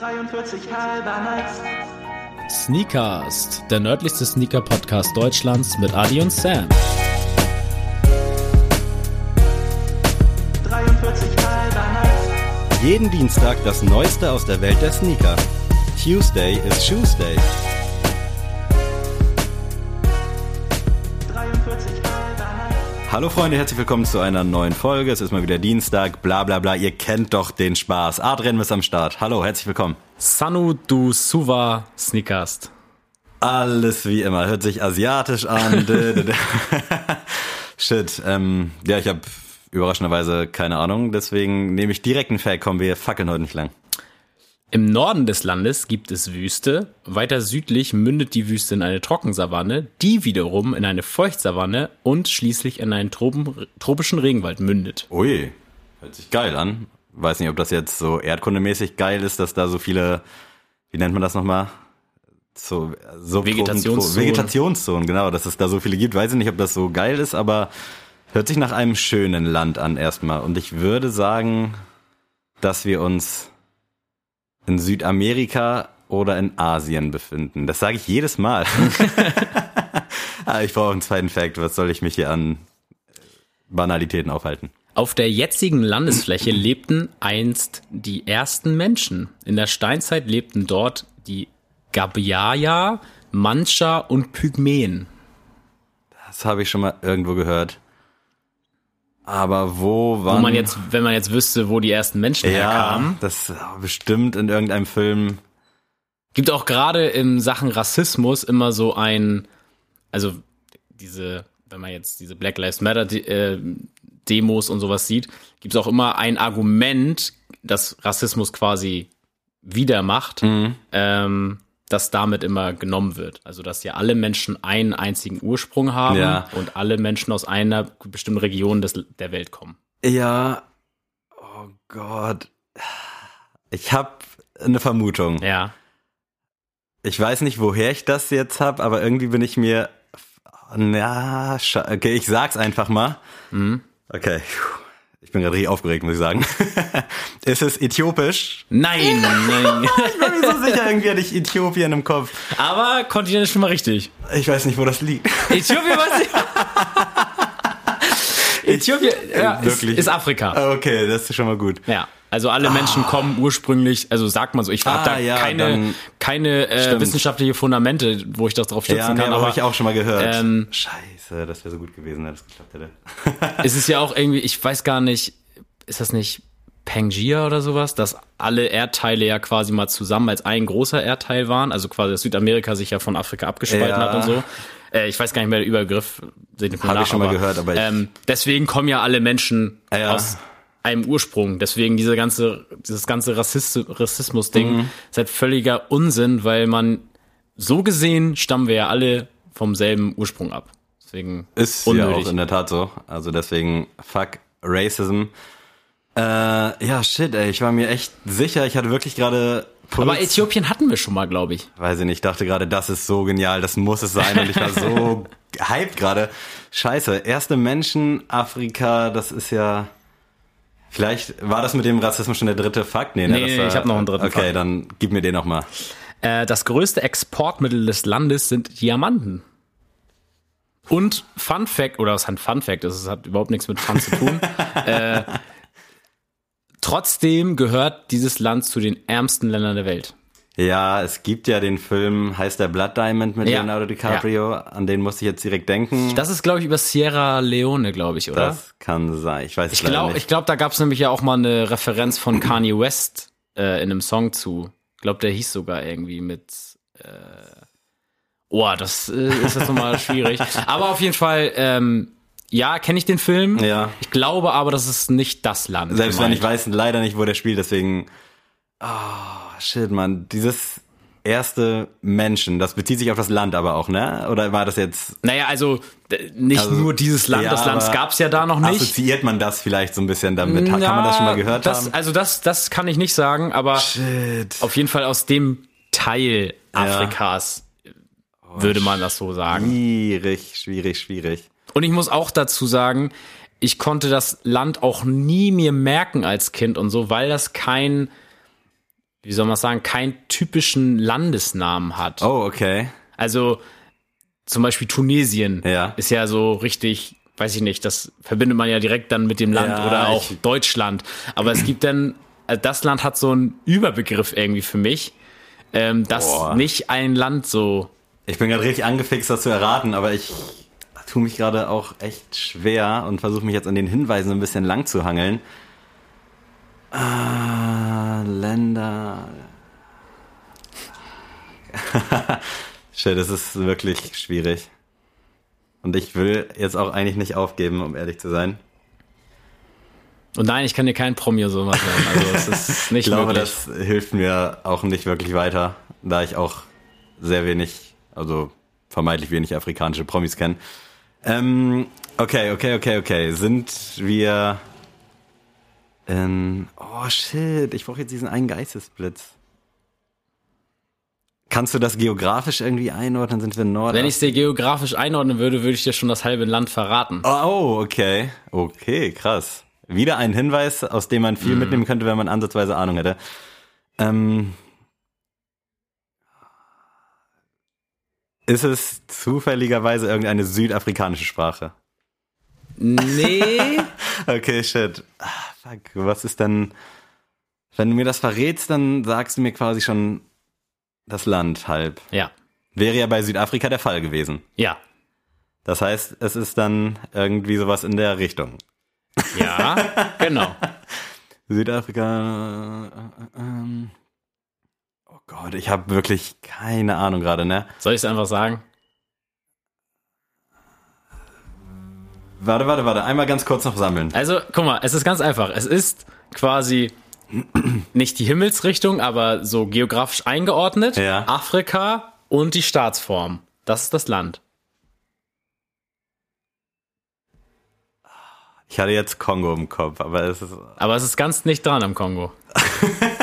43 halber nice. Sneakast, der nördlichste Sneaker-Podcast Deutschlands mit Adi und Sam. 43 halber nice. Jeden Dienstag das Neueste aus der Welt der Sneaker. Tuesday is Tuesday. Hallo Freunde, herzlich willkommen zu einer neuen Folge. Es ist mal wieder Dienstag, bla bla bla. Ihr kennt doch den Spaß. Adrian ist am Start. Hallo, herzlich willkommen. Sanu du Suva Sneakast. Alles wie immer. Hört sich asiatisch an. Shit. Ähm, ja, ich habe überraschenderweise keine Ahnung. Deswegen nehme ich direkt einen Fact. Kommen wir fackeln heute nicht lang. Im Norden des Landes gibt es Wüste, weiter südlich mündet die Wüste in eine Trockensavanne, die wiederum in eine Feuchtsavanne und schließlich in einen Tropen, tropischen Regenwald mündet. Ui, hört sich geil an. Weiß nicht, ob das jetzt so erdkundemäßig geil ist, dass da so viele, wie nennt man das nochmal? So, so Vegetationszonen. Vegetationszonen, genau, dass es da so viele gibt. Weiß ich nicht, ob das so geil ist, aber hört sich nach einem schönen Land an erstmal. Und ich würde sagen, dass wir uns in Südamerika oder in Asien befinden. Das sage ich jedes Mal. ah, ich brauche einen zweiten Fact. Was soll ich mich hier an Banalitäten aufhalten? Auf der jetzigen Landesfläche lebten einst die ersten Menschen. In der Steinzeit lebten dort die Gabiaya, Mancha und Pygmäen. Das habe ich schon mal irgendwo gehört. Aber wo wann? Wo man jetzt, wenn man jetzt wüsste, wo die ersten Menschen ja, herkamen. das bestimmt in irgendeinem Film. Gibt auch gerade in Sachen Rassismus immer so ein, also diese, wenn man jetzt diese Black Lives Matter äh, Demos und sowas sieht, gibt es auch immer ein Argument, das Rassismus quasi wieder macht, Mhm. ähm, das damit immer genommen wird. Also dass ja alle Menschen einen einzigen Ursprung haben Ja. und alle Menschen aus einer bestimmten Region des, der Welt kommen. Ja. Oh Gott. Ich habe eine Vermutung. Ja. Ich weiß nicht, woher ich das jetzt habe, aber irgendwie bin ich mir. Na, okay, ich sag's einfach mal. Mhm. Okay. Ich bin gerade richtig aufgeregt, muss ich sagen. Ist es äthiopisch? Nein, nein. Ich bin mir so sicher, irgendwie hatte ich Äthiopien im Kopf. Aber Kontinent ist schon mal richtig. Ich weiß nicht, wo das liegt. Äthiopien, was? Äthiopien ja, ist, Wirklich? ist Afrika. Okay, das ist schon mal gut. Ja. Also alle Menschen kommen ursprünglich, also sagt man so, ich habe Ah, da ja, keine, dann- keine äh, wissenschaftliche Fundamente, wo ich das drauf stützen Ja, nee, kann, aber aber habe ich auch schon mal gehört. ähm, Scheiße, das wäre so gut gewesen, wenn das geklappt hätte. es ist ja auch irgendwie, ich weiß gar nicht, ist das nicht Pangaea oder sowas, dass alle Erdteile ja quasi mal zusammen als ein großer Erdteil waren, also quasi dass Südamerika sich ja von Afrika abgespalten Ja. hat und so. Äh, ich weiß gar nicht mehr der Übergriff. seht ihr mir Hab ich nach, schon mal gehört, aber ähm, deswegen kommen ja alle Menschen Ja. aus einem Ursprung. Deswegen diese ganze, dieses ganze Rassist Rassismus-Ding Mhm. ist halt völliger Unsinn, weil man so gesehen stammen wir ja alle vom selben Ursprung ab. Deswegen Ist ja unnötig. auch in der Tat so. Also deswegen, fuck Racism. Äh, ja, shit, ey, ich war mir echt sicher, ich hatte wirklich gerade Puls. Aber Äthiopien hatten wir schon mal, glaube ich. Weiß ich nicht, ich dachte gerade, das ist so genial, das muss es sein und ich war so hyped gerade. Scheiße, erste Menschen, Afrika, das ist ja... Vielleicht war das mit dem Rassismus schon der dritte Fakt? Nee, ne, Nee, das nee, war, ich hab noch einen dritten Okay, Fakt. dann gib mir den noch mal. Äh, das größte Exportmittel des Landes sind Diamanten. Und Fun Fact, oder was heißt Fun Fact ist, es hat überhaupt nichts mit Fun zu tun. äh, trotzdem gehört dieses Land zu den ärmsten Ländern der Welt. Ja, es gibt ja den Film, heißt der Blood Diamond mit Ja. Leonardo DiCaprio, an den musste ich jetzt direkt denken. Das ist, glaube ich, über Sierra Leone, glaube ich, oder? Das kann sein. Ich weiß es ich glaube, nicht. ich glaub, da gab es nämlich ja auch mal eine Referenz von Kanye West äh, in einem Song zu. Ich glaube, der hieß sogar irgendwie mit. Äh, oh, das äh, ist jetzt nochmal schwierig. Aber auf jeden Fall, ähm, ja, kenne ich den Film. Ja. Ich glaube aber, das ist nicht das Land. Selbst wenn ich gemeint. weiß leider nicht, wo der spielt, deswegen. Oh, shit, man. Dieses erste Menschen, das bezieht sich auf das Land aber auch, ne? Oder war das jetzt. Naja, also nicht Also, nur dieses Land, ja, das Land aber gab's ja da noch nicht. Assoziiert man das vielleicht so ein bisschen damit? Kann man das schon mal gehört das, haben? Also das, das kann ich nicht sagen, aber Shit. auf jeden Fall aus dem Teil Afrikas würde man das so sagen. Schwierig, schwierig, schwierig. Und ich muss auch dazu sagen, ich konnte das Land auch nie mir merken als Kind und so, weil das kein wie soll man sagen, keinen typischen Landesnamen hat. Oh, okay. Also zum Beispiel Tunesien Ja. ist ja so richtig, weiß ich nicht, das verbindet man ja direkt dann mit dem Land Ja, oder auch ich- Deutschland. Aber es gibt dann, also das Land hat so einen Überbegriff irgendwie für mich, ähm, dass Boah. nicht ein Land so. Ich bin gerade richtig angefixt, das zu erraten, aber ich tue mich gerade auch echt schwer und versuche mich jetzt an den Hinweisen ein bisschen lang zu hangeln. Ah, Länder. Shit, das ist wirklich schwierig. Und ich will jetzt auch eigentlich nicht aufgeben, um ehrlich zu sein. Und nein, ich kann dir kein Promi sowas nennen. Also es ist nicht Ich glaube, möglich. das hilft mir auch nicht wirklich weiter, da ich auch sehr wenig, also vermeintlich wenig afrikanische Promis kenne. Ähm, okay, okay, okay, okay. Sind wir in. Oh shit, ich brauche jetzt diesen einen Geistesblitz. Kannst du das geografisch irgendwie einordnen? Sind wir in Nord? Wenn ich es dir geografisch einordnen würde, würde ich dir schon das halbe Land verraten. Oh, oh, okay. Okay, krass. Wieder ein Hinweis, aus dem man viel mitnehmen könnte, wenn man ansatzweise Ahnung hätte. Ähm, ist es zufälligerweise irgendeine südafrikanische Sprache? Nee. Okay, shit. Ah, fuck, was ist denn... Wenn du mir das verrätst, dann sagst du mir quasi schon das Land halb. ja. Wäre ja bei Südafrika der Fall gewesen. Ja. Das heißt, es ist dann irgendwie sowas in der Richtung. Ja, genau. Südafrika. Äh, ähm, oh Gott, ich habe wirklich keine Ahnung gerade, ne? Soll ich es einfach sagen? Warte, warte, warte. Einmal ganz kurz noch sammeln. Also, guck mal, es ist ganz einfach. Es ist quasi nicht die Himmelsrichtung, aber so geografisch eingeordnet. Ja. Afrika und die Staatsform. Das ist das Land. Ich hatte jetzt Kongo im Kopf, aber es ist. Aber es ist ganz nicht dran am Kongo.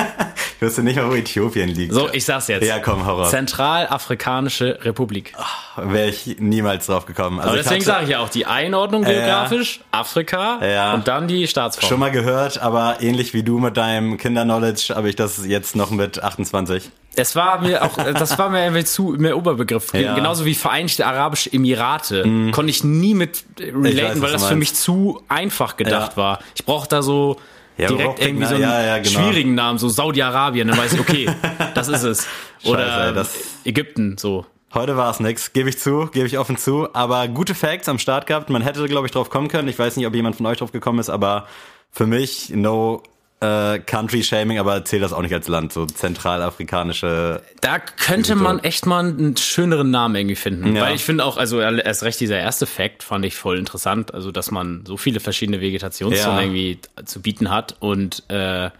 Ich wüsste nicht wo Äthiopien liegt. So, ich sag's jetzt. Ja, komm, hau raus. Zentralafrikanische Republik. Wäre ich niemals drauf gekommen. Also Aber deswegen sage ich ja auch die Einordnung Ja. geografisch, Afrika Ja. und dann die Staatsform. schon mal gehört, aber ähnlich wie du mit deinem Kinderknowledge habe ich das jetzt noch mit 28. Es war mir auch, das war mir irgendwie zu mehr Oberbegriff. Ja. Mhm. Genauso wie Vereinigte Arabische Emirate. Konnte ich nie mit äh, weiß, relaten, weil das du für mich zu einfach gedacht Ja. war. Ich brauche da so Ja, direkt irgendwie so einen ja, ja, genau. schwierigen Namen, so Saudi-Arabien, dann weiß ich, okay, das ist es. Oder Scheiße, das- Ägypten, so. Heute war es nix, gebe ich zu, gebe ich offen zu. Aber gute Facts am Start gehabt. Man hätte, glaube ich, drauf kommen können. Ich weiß nicht, ob jemand von euch drauf gekommen ist, aber für mich, no äh, Country Shaming, aber zählt das auch nicht als Land. So zentralafrikanische. Da könnte man echt mal einen schöneren Namen irgendwie finden. Ja. Weil ich finde auch, also erst recht dieser erste Fact fand ich voll interessant. Also, dass man so viele verschiedene Vegetationszonen Ja. irgendwie zu bieten hat und äh,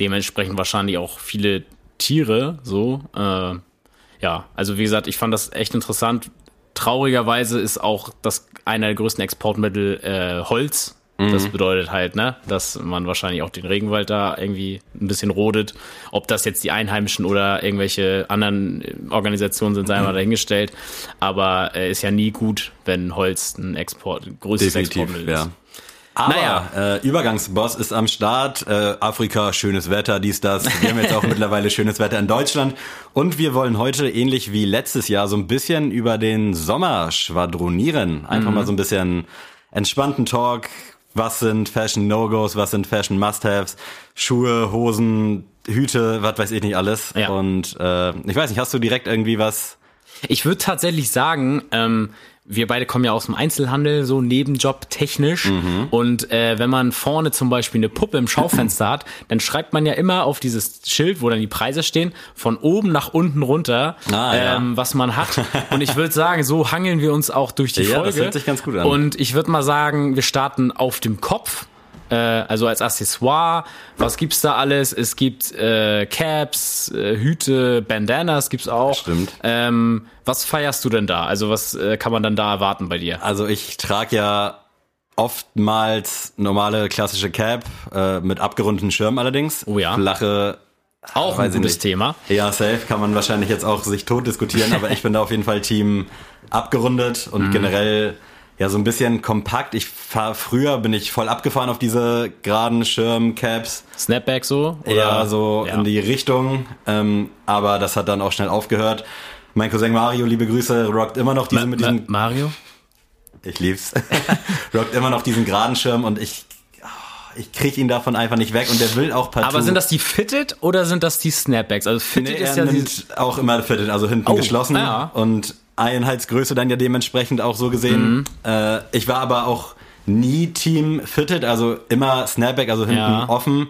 dementsprechend wahrscheinlich auch viele Tiere so. Äh, ja, also wie gesagt, ich fand das echt interessant. Traurigerweise ist auch das einer der größten Exportmittel äh, Holz. Das bedeutet halt, ne, dass man wahrscheinlich auch den Regenwald da irgendwie ein bisschen rodet. Ob das jetzt die Einheimischen oder irgendwelche anderen äh, Organisationen sind, sei mal dahingestellt. Aber äh, ist ja nie gut, wenn Holz ein Export, ein größtes Exportmittel ist. ja. Aber Naja. äh, Übergangsboss ist am Start. Äh, Afrika, schönes Wetter, dies, das. Wir haben jetzt auch mittlerweile schönes Wetter in Deutschland. Und wir wollen heute, ähnlich wie letztes Jahr, so ein bisschen über den Sommer schwadronieren. Einfach mal so ein bisschen entspannten Talk. Was sind Fashion No-Gos? Was sind Fashion Must-Haves? Schuhe, Hosen, Hüte, was weiß ich nicht alles. Ja. Und äh, ich weiß nicht, hast du direkt irgendwie was? Ich würde tatsächlich sagen, ähm, wir beide kommen ja aus dem Einzelhandel, so Nebenjob technisch. Und äh, wenn man vorne zum Beispiel eine Puppe im Schaufenster hat, dann schreibt man ja immer auf dieses Schild, wo dann die Preise stehen, von oben nach unten runter, Ah, ja. ähm, was man hat. Und ich würde sagen, so hangeln wir uns auch durch die Ja, Folge. das hört sich ganz gut an. Und ich würde mal sagen, wir starten auf dem Kopf. Äh, also als Accessoire, was gibt's da alles? Es gibt äh, Caps, äh, Hüte, Bandanas gibt's auch. Stimmt. Ähm, was feierst du denn da? Also was äh, kann man dann da erwarten bei dir? Also ich trage ja oftmals normale klassische Cap äh, mit abgerundeten Schirm allerdings. Oh ja. Flache. Auch ein gutes nicht. Thema. Ja, safe kann man wahrscheinlich jetzt auch sich tot diskutieren, aber ich bin da auf jeden Fall Team abgerundet und generell ja, so ein bisschen kompakt. Ich fahr, früher bin ich voll abgefahren auf diese geraden Schirmcaps. Snapback so? Oder? Ja, so Ja. in die Richtung. Ähm, aber das hat dann auch schnell aufgehört. Mein Cousin Mario, liebe Grüße, rockt immer noch diese mit Ma diesem, Mario? ich lieb's, rockt immer noch diesen geraden Schirm und ich, ah, ich krieg ihn davon einfach nicht weg und der will auch partout. Aber sind das die Fitted oder sind das die Snapbacks? Also Fitted Nee, ist ja nimmt auch immer fitted, also hinten Oh, geschlossen ja. und Einheitsgröße dann ja dementsprechend auch so gesehen. Mhm. Äh, ich war aber auch nie Team fitted, also immer Snapback, also hinten Ja. offen.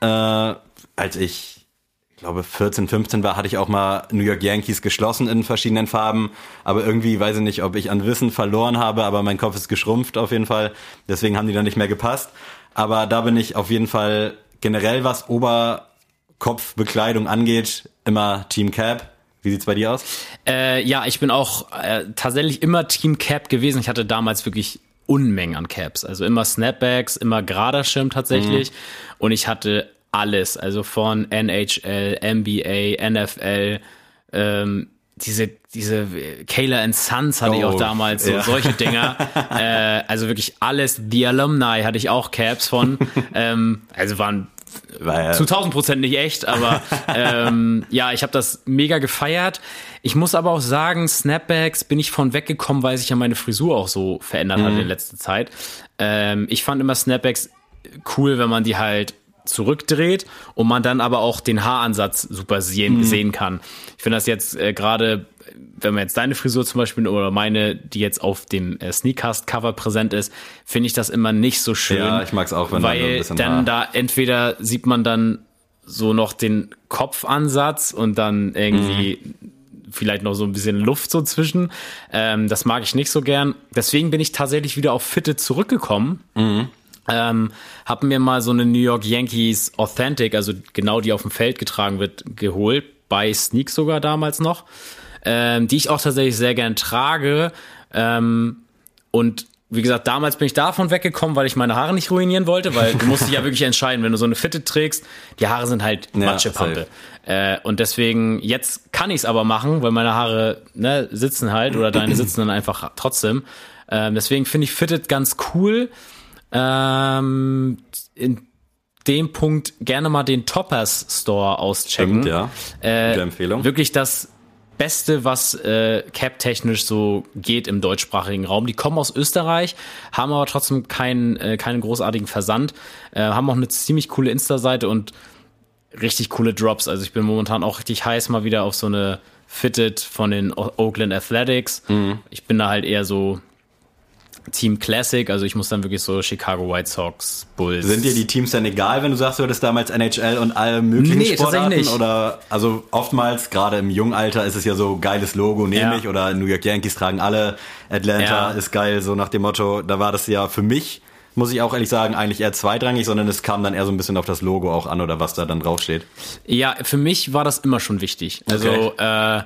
Äh, als ich, ich glaube 14, 15 war, hatte ich auch mal New York Yankees geschlossen in verschiedenen Farben, aber irgendwie weiß ich nicht, ob ich an Wissen verloren habe, aber mein Kopf ist geschrumpft auf jeden Fall, deswegen haben die dann nicht mehr gepasst. Aber da bin ich auf jeden Fall generell was Oberkopfbekleidung angeht, immer Team Cap. Wie sieht's bei dir aus? äh, ja, ich bin auch äh, tatsächlich immer Team Cap gewesen. Ich hatte damals wirklich Unmengen an Caps. Also immer Snapbacks, immer gerader Schirm tatsächlich. Und ich hatte alles, also von NHL, NBA, NFL, ähm, diese, diese Kayla and Sons hatte ich Oh, auch damals, so ja. solche Dinger. äh, also wirklich alles. The Alumni hatte ich auch Caps von. ähm, also waren Weil, zu 1000 Prozent nicht echt, aber ähm, ja, ich habe das mega gefeiert. Ich muss aber auch sagen, Snapbacks bin ich von weggekommen, weil sich ja meine Frisur auch so verändert hat in letzter Zeit. Ähm, ich fand immer Snapbacks cool, wenn man die halt zurückdreht und man dann aber auch den Haaransatz super sehen, sehen kann. Ich finde das jetzt äh, gerade, wenn man jetzt deine Frisur zum Beispiel oder meine, die jetzt auf dem äh, Sneakcast-Cover präsent ist, finde ich das immer nicht so schön. Ja, ich mag's auch, wenn da so ein weil bisschen dann da entweder sieht man dann so noch den Kopfansatz und dann irgendwie vielleicht noch so ein bisschen Luft so zwischen. Ähm, das mag ich nicht so gern. Deswegen bin ich tatsächlich wieder auf Fitte zurückgekommen. Ähm, hab mir mal so eine New York Yankees Authentic, also genau die auf dem Feld getragen wird, geholt. Bei Sneak sogar damals noch. Ähm, die ich auch tatsächlich sehr gern trage. Ähm, und wie gesagt, damals bin ich davon weggekommen, weil ich meine Haare nicht ruinieren wollte, weil du musst dich ja wirklich entscheiden, wenn du so eine Fitte trägst, die Haare sind halt Ja, Matschepampe. Äh, und deswegen, jetzt kann ich es aber machen, weil meine Haare ne, sitzen halt oder deine sitzen dann einfach trotzdem. Ähm, deswegen finde ich Fitted ganz cool. Ähm, in dem Punkt gerne mal den Toppers Store auschecken. Stimmt, ja. Äh, Gute Empfehlung. Wirklich das Beste, was äh, Cap-technisch so geht im deutschsprachigen Raum. Die kommen aus Österreich, haben aber trotzdem keinen, äh, keinen großartigen Versand, äh, haben auch eine ziemlich coole Insta-Seite und richtig coole Drops. Also ich bin momentan auch richtig heiß mal wieder auf so eine Fitted von den Oakland Athletics. Mhm. Ich bin da halt eher so Team Classic, also ich muss dann wirklich so Chicago White Sox, Bulls. Sind dir die Teams denn egal, wenn du sagst, du hattest damals NHL und alle möglichen Nee, Sportarten? tatsächlich nicht. Oder also oftmals, gerade im jungen Alter, ist es ja so geiles Logo, nehme Ja. ich. Oder New York Yankees tragen alle, Atlanta Ja. ist geil, so nach dem Motto. Da war das ja für mich, muss ich auch ehrlich sagen, eigentlich eher zweitrangig, sondern es kam dann eher so ein bisschen auf das Logo auch an oder was da dann draufsteht. Ja, für mich war das immer schon wichtig. Also äh,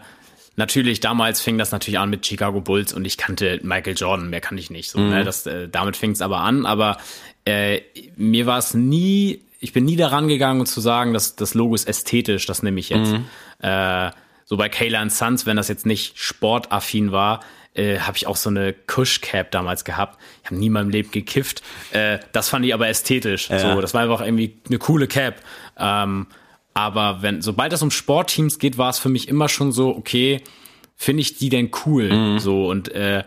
natürlich, damals fing das natürlich an mit Chicago Bulls und ich kannte Michael Jordan, mehr kannte ich nicht. So, ne? das, äh, damit fing es aber an, aber äh, mir war es nie, ich bin nie daran gegangen um zu sagen, dass das Logo ist ästhetisch, das nehme ich jetzt. Äh, so bei Kayla Sons, wenn das jetzt nicht sportaffin war, äh, habe ich auch so eine Kush-Cap damals gehabt. Ich habe nie in meinem Leben gekifft. Äh, das fand ich aber ästhetisch. So, das war einfach irgendwie eine coole Cap. Ähm, aber wenn, sobald es um Sportteams geht, war es für mich immer schon so, okay, finde ich die denn cool? So und äh,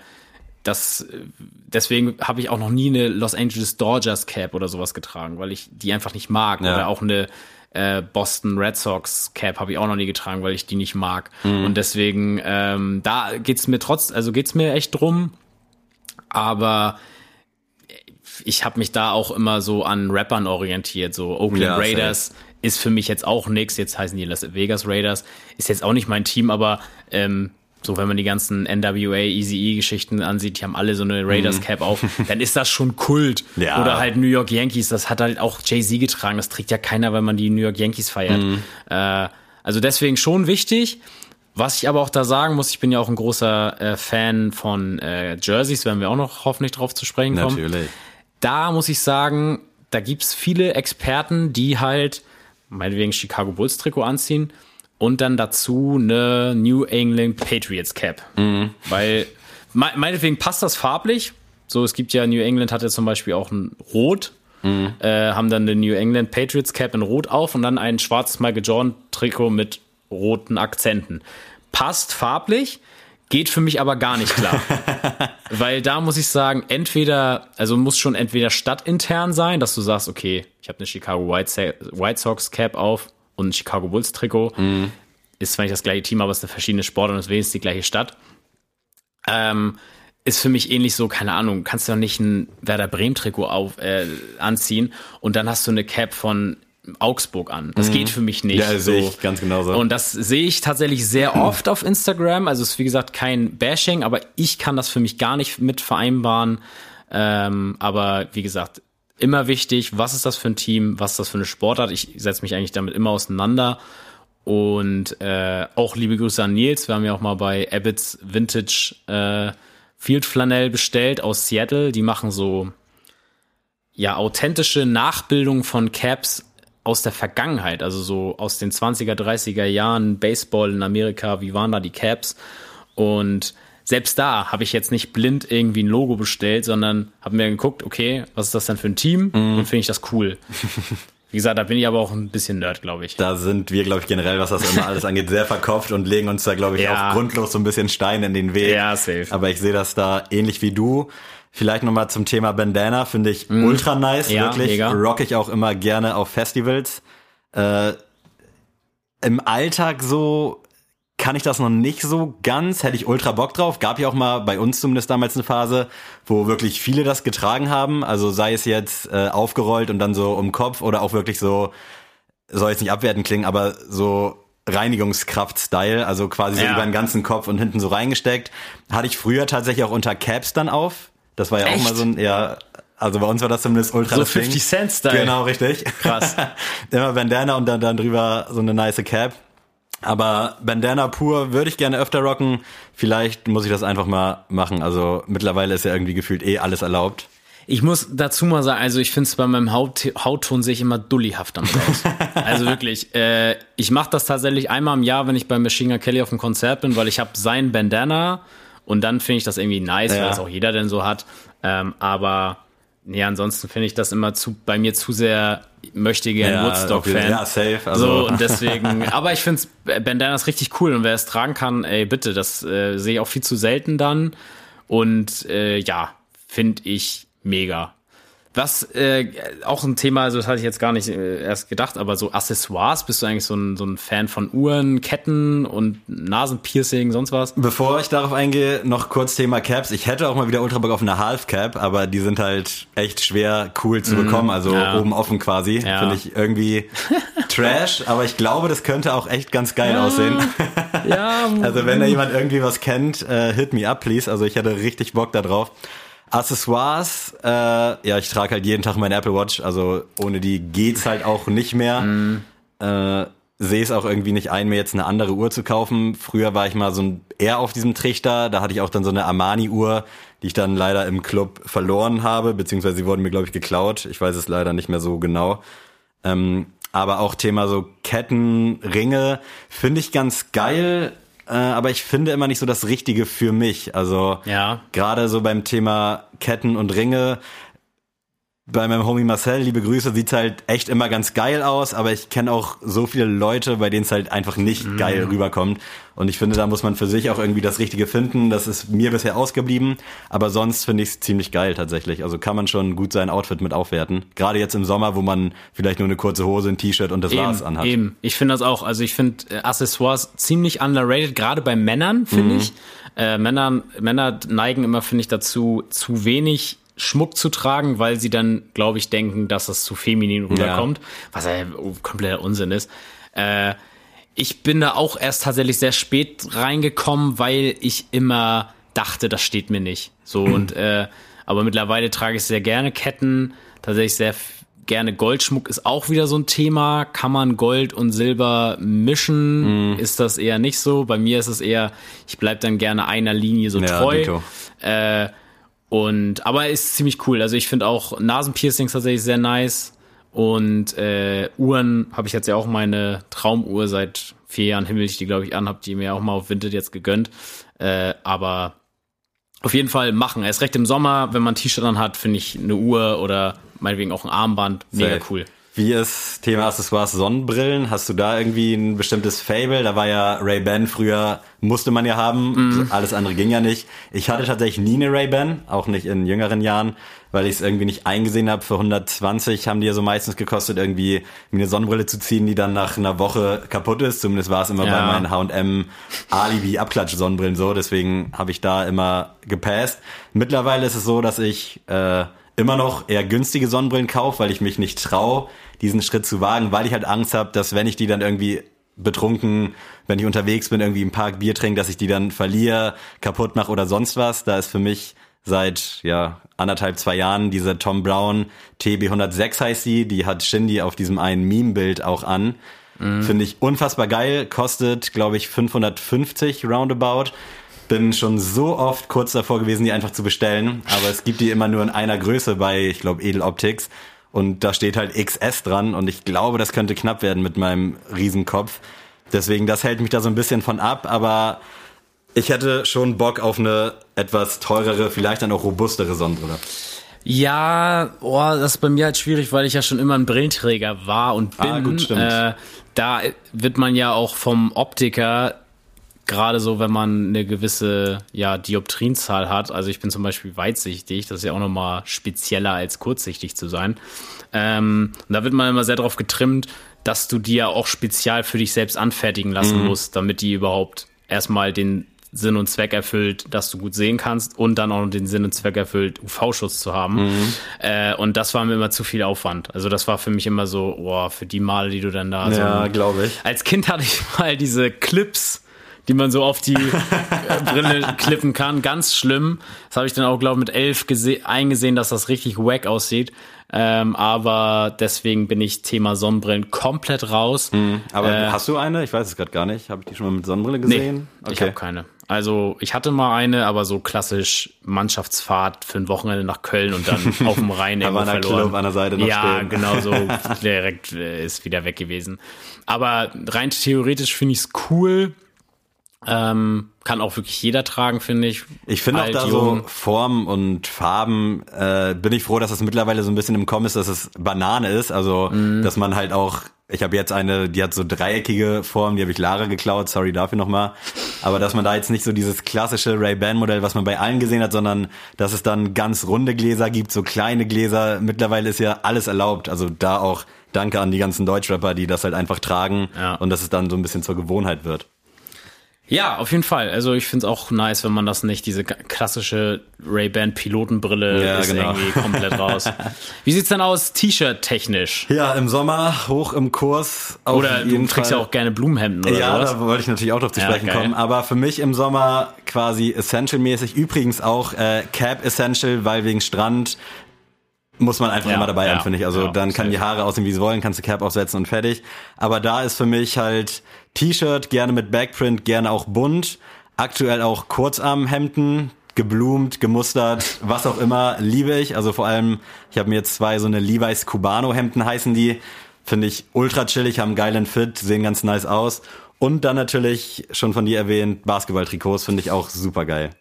das äh, deswegen habe ich auch noch nie eine Los Angeles Dodgers Cap oder sowas getragen, weil ich die einfach nicht mag. Ja. Oder auch eine äh, Boston Red Sox Cap habe ich auch noch nie getragen, weil ich die nicht mag. Und deswegen, ähm, da geht's mir trotz, also geht's mir echt drum. Aber ich habe mich da auch immer so an Rappern orientiert, so Oakland Ja. Raiders ist für mich jetzt auch nix. Jetzt heißen die Las Vegas Raiders, ist jetzt auch nicht mein Team, aber ähm, so wenn man die ganzen NWA, Easy-E-Geschichten ansieht, die haben alle so eine Raiders-Cap auf, dann ist das schon Kult. Mhm. Ja. Oder halt New York Yankees, das hat halt auch Jay-Z getragen, das trägt ja keiner, weil man die New York Yankees feiert. Mhm. Äh, also deswegen schon wichtig. Was ich aber auch da sagen muss, ich bin ja auch ein großer äh, Fan von äh, Jerseys, werden wir auch noch hoffentlich drauf zu sprechen kommen Natürlich. da muss ich sagen, da gibt's viele Experten, die halt meinetwegen Chicago Bulls Trikot anziehen und dann dazu eine New England Patriots Cap. Weil me- meinetwegen passt das farblich, So, es gibt ja, New England hatte zum Beispiel auch ein Rot, äh, haben dann den New England Patriots Cap in Rot auf und dann ein schwarzes Michael Jordan Trikot mit roten Akzenten. Passt farblich, geht für mich aber gar nicht klar. Weil da muss ich sagen, entweder, also muss schon entweder stadtintern sein, dass du sagst, okay, ich habe eine Chicago White, Sox Cap auf und ein Chicago Bulls Trikot. Ist zwar nicht das gleiche Team, aber es ist eine verschiedene Sport und es ist wenigstens die gleiche Stadt. Ähm, ist für mich ähnlich so, keine Ahnung, kannst du doch nicht ein Werder Bremen Trikot auf, äh, anziehen und dann hast du eine Cap von Augsburg an. Das geht für mich nicht. Ja, das so. sehe ich ganz genauso. Und das sehe ich tatsächlich sehr oft auf Instagram. Also es ist wie gesagt kein Bashing, aber ich kann das für mich gar nicht mit vereinbaren. Ähm, aber wie gesagt, immer wichtig, was ist das für ein Team, was ist das für eine Sportart? Ich setze mich eigentlich damit immer auseinander. Und äh, auch liebe Grüße an Nils. Wir haben ja auch mal bei Abbott's Vintage äh, Field Flanell bestellt aus Seattle. Die machen so ja authentische Nachbildung von Caps aus der Vergangenheit, also so aus den 20er, 30er Jahren Baseball in Amerika, wie waren da die Caps? Und selbst da habe ich jetzt nicht blind irgendwie ein Logo bestellt, sondern habe mir geguckt, okay, was ist das denn für ein Team? Und finde ich das cool. Wie gesagt, da bin ich aber auch ein bisschen Nerd, glaube ich. Da sind wir, glaube ich, generell, was das immer alles angeht, sehr verkopft und legen uns da, glaube ich, Ja. auch grundlos so ein bisschen Steine in den Weg. Ja, safe. Aber ich sehe das da ähnlich wie du. Vielleicht nochmal zum Thema Bandana, finde ich ultra nice. Ja, wirklich. mega. Rock ich auch immer gerne auf Festivals. Äh, Im Alltag so kann ich das noch nicht so ganz, hätte ich ultra Bock drauf. Gab ja auch mal bei uns zumindest damals eine Phase, wo wirklich viele das getragen haben. Also sei es jetzt äh, aufgerollt und dann so um Kopf oder auch wirklich so, soll jetzt nicht abwertend klingen, aber so Reinigungskraft-Style, also quasi so Ja. über den ganzen Kopf und hinten so reingesteckt. Hatte ich früher tatsächlich auch unter Caps dann auf. Das war ja auch Echt? mal so ein, ja, also bei uns war das zumindest ultra So das Ding. 50 Cent Style. Genau, richtig. Krass. Immer Bandana und dann, dann drüber so eine nice Cap. Aber Bandana pur würde ich gerne öfter rocken. Vielleicht muss ich das einfach mal machen. Also mittlerweile ist ja irgendwie gefühlt eh alles erlaubt. Ich muss dazu mal sagen, also ich finde es bei meinem Haut Hautton sehe ich immer dullihaft damit aus. also wirklich, äh, ich mache das tatsächlich einmal im Jahr, wenn ich bei Machine Gun Kelly auf dem Konzert bin, weil ich habe sein Bandana und dann finde ich das irgendwie nice, Ja. weil das auch jeder denn so hat. Ähm, aber nee, ansonsten finde ich das immer zu bei mir zu sehr möchte gern Ja, Woodstock-Fan. ja, safe, also- so und deswegen. aber ich finde Bandana ist richtig cool und wer es tragen kann, ey bitte, das äh, sehe ich auch viel zu selten dann. Und äh, ja, finde ich mega. Was äh, auch ein Thema, also das hatte ich jetzt gar nicht äh, erst gedacht, aber so Accessoires, bist du eigentlich so ein, so ein Fan von Uhren, Ketten und Nasenpiercing, sonst was? Bevor ich darauf eingehe, noch kurz Thema Caps. Ich hätte auch mal wieder Ultra Bock auf eine Half Cap, aber die sind halt echt schwer cool zu bekommen, also Mhm. ja. oben offen quasi. Ja. Finde ich irgendwie Trash, aber ich glaube, das könnte auch echt ganz geil aussehen. Ja, Also wenn da jemand irgendwie was kennt, äh, hit me up, please. Also ich hätte richtig Bock da drauf. Accessoires, äh, ja, ich trage halt jeden Tag meine Apple Watch, also ohne die geht's halt auch nicht mehr. Äh, sehe es auch irgendwie nicht ein, mir jetzt eine andere Uhr zu kaufen. Früher war ich mal so ein, eher auf diesem Trichter, da hatte ich auch dann so eine Armani-Uhr, die ich dann leider im Club verloren habe, beziehungsweise sie wurden mir, glaube ich, geklaut. Ich weiß es leider nicht mehr so genau. Ähm, aber auch Thema so Ketten, Ringe finde ich ganz geil, äh, aber ich finde immer nicht so das Richtige für mich. Also Ja. gerade so beim Thema Ketten und Ringe, bei meinem Homie Marcel, liebe Grüße, sieht's halt echt immer ganz geil aus, aber ich kenne auch so viele Leute, bei denen es halt einfach nicht Mhm. geil rüberkommt. Und ich finde, da muss man für sich auch irgendwie das Richtige finden. Das ist mir bisher ausgeblieben, aber sonst finde ich es ziemlich geil tatsächlich. Also kann man schon gut sein Outfit mit aufwerten. Gerade jetzt im Sommer, wo man vielleicht nur eine kurze Hose, ein T-Shirt und das war's Eben, anhat. eben. Ich finde das auch. Also ich finde äh, Accessoires ziemlich underrated, gerade bei Männern, finde ich. Äh, Männer, Männer neigen immer, finde ich, dazu, zu wenig Schmuck zu tragen, weil sie dann, glaube ich, denken, dass das zu feminin rüberkommt, was ja kompletter Unsinn ist. Äh, ich bin da auch erst tatsächlich sehr spät reingekommen, weil ich immer dachte, das steht mir nicht. So und äh, aber mittlerweile trage ich sehr gerne Ketten, tatsächlich sehr gerne Goldschmuck ist auch wieder so ein Thema. Kann man Gold und Silber mischen? Ist das eher nicht so? Bei mir ist es eher, ich bleib dann gerne einer Linie so Ja, treu. dito. Äh, und aber ist ziemlich cool. Also ich finde auch Nasenpiercings tatsächlich sehr nice. Und äh, Uhren habe ich jetzt ja auch meine Traumuhr seit vier Jahren himmel ich die, glaube ich, an, habe die mir auch mal auf Vinted jetzt gegönnt. Äh, aber auf jeden Fall machen. Erst recht im Sommer, wenn man ein T-Shirt dann hat, finde ich eine Uhr oder meinetwegen auch ein Armband mega Safe. cool. Wie ist Thema Accessoires Sonnenbrillen? Hast du da irgendwie ein bestimmtes Fable? Da war ja Ray-Ban früher, musste man ja haben. Mhm. Alles andere ging ja nicht. Ich hatte tatsächlich nie eine Ray-Ban, auch nicht in jüngeren Jahren, weil ich es irgendwie nicht eingesehen habe. Für 120 haben die ja so meistens gekostet, irgendwie mir eine Sonnenbrille zu ziehen, die dann nach einer Woche kaputt ist. Zumindest war es immer Ja. bei meinen H&M Alibi Abklatsch Sonnenbrillen so. Deswegen habe ich da immer gepasst. Mittlerweile ist es so, dass ich äh, immer noch eher günstige Sonnenbrillen kaufe, weil ich mich nicht traue, diesen Schritt zu wagen, weil ich halt Angst habe, dass wenn ich die dann irgendwie betrunken, wenn ich unterwegs bin, irgendwie im Park Bier trinke, dass ich die dann verliere, kaputt mache oder sonst was. Da ist für mich seit ja anderthalb, zwei Jahren diese Tom Brown TB106 heißt die, die hat Shindy auf diesem einen Meme-Bild auch an. Finde ich unfassbar geil, kostet glaube ich 550 roundabout. Bin schon so oft kurz davor gewesen, die einfach zu bestellen, aber es gibt die immer nur in einer Größe bei, ich glaube, Edel Optics. Und da steht halt XS dran und ich glaube, das könnte knapp werden mit meinem Riesenkopf. Deswegen, das hält mich da so ein bisschen von ab, aber ich hätte schon Bock auf eine etwas teurere, vielleicht dann auch robustere Sonnenbrille. Ja, oh, das ist bei mir halt schwierig, weil ich ja schon immer ein Brillenträger war und bin. Ah, gut, stimmt. Äh, da wird man ja auch vom Optiker gerade so, wenn man eine gewisse ja, Dioptrienzahl hat. Also ich bin zum Beispiel weitsichtig, das ist ja auch nochmal spezieller als kurzsichtig zu sein. Ähm, und da wird man immer sehr darauf getrimmt, dass du die ja auch spezial für dich selbst anfertigen lassen Mhm. musst, damit die überhaupt erstmal den Sinn und Zweck erfüllt, dass du gut sehen kannst und dann auch noch den Sinn und Zweck erfüllt, UV-Schutz zu haben. Mhm. Äh, und das war mir immer zu viel Aufwand. Also das war für mich immer so, boah, für die Male, die du dann da so Ja, glaube ich. als Kind hatte ich mal diese Clips, die man so auf die äh, Brille klippen kann. Ganz schlimm. Das habe ich dann auch, glaube ich, mit elf gese- eingesehen, dass das richtig wack aussieht. Ähm, aber deswegen bin ich Thema Sonnenbrillen komplett raus. Aber Äh, hast du eine? Ich weiß es gerade gar nicht. Habe ich die schon mal mit Sonnenbrille gesehen? ich habe keine. Also ich hatte mal eine, aber so klassisch Mannschaftsfahrt für ein Wochenende nach Köln und dann auf dem Rhein irgendwo Havana verloren. Club an der Seite noch ja, stehen. genau so direkt äh, ist wieder weg gewesen. Aber rein theoretisch finde ich es cool. Ähm, kann auch wirklich jeder tragen, finde ich. Ich finde auch da jung. so Formen und Farben, äh, bin ich froh, dass es mittlerweile so ein bisschen im Kommen ist, dass es Banane ist. Also, Mhm. dass man halt auch, ich habe jetzt eine, die hat so dreieckige Form, die habe ich Lara geklaut, sorry dafür nochmal. Aber dass man da jetzt nicht so dieses klassische Ray-Ban-Modell, was man bei allen gesehen hat, sondern dass es dann ganz runde Gläser gibt, so kleine Gläser. Mittlerweile ist ja alles erlaubt. Also da auch danke an die ganzen Deutschrapper, die das halt einfach tragen Ja. und dass es dann so ein bisschen zur Gewohnheit wird. Ja, auf jeden Fall. Also ich finde es auch nice, wenn man das nicht, diese klassische Ray-Ban Pilotenbrille Ja, ist genau. irgendwie komplett raus. Wie sieht's denn aus T-Shirt technisch? Ja, im Sommer hoch im Kurs. Oder du trägst ja auch gerne Blumenhemden oder ja, sowas. da wollte ich natürlich auch drauf zu Ja, sprechen geil. kommen. Aber für mich im Sommer quasi Essential-mäßig. Übrigens auch äh, Cap Essential, weil wegen Strand muss man einfach Ja, immer dabei ja, haben, finde ich. Also ja, dann kann die Haare aussehen, wie sie wollen, kannst du Cap aufsetzen und fertig. Aber da ist für mich halt T-Shirt, gerne mit Backprint, gerne auch bunt. Aktuell auch Kurzarmhemden, geblumt, gemustert, was auch immer, liebe ich. Also vor allem, ich habe mir jetzt zwei so eine Levi's Cubano Hemden heißen die. Finde ich ultra chillig, haben geilen Fit, sehen ganz nice aus. Und dann natürlich, schon von dir erwähnt, Basketball-Trikots finde ich auch super geil.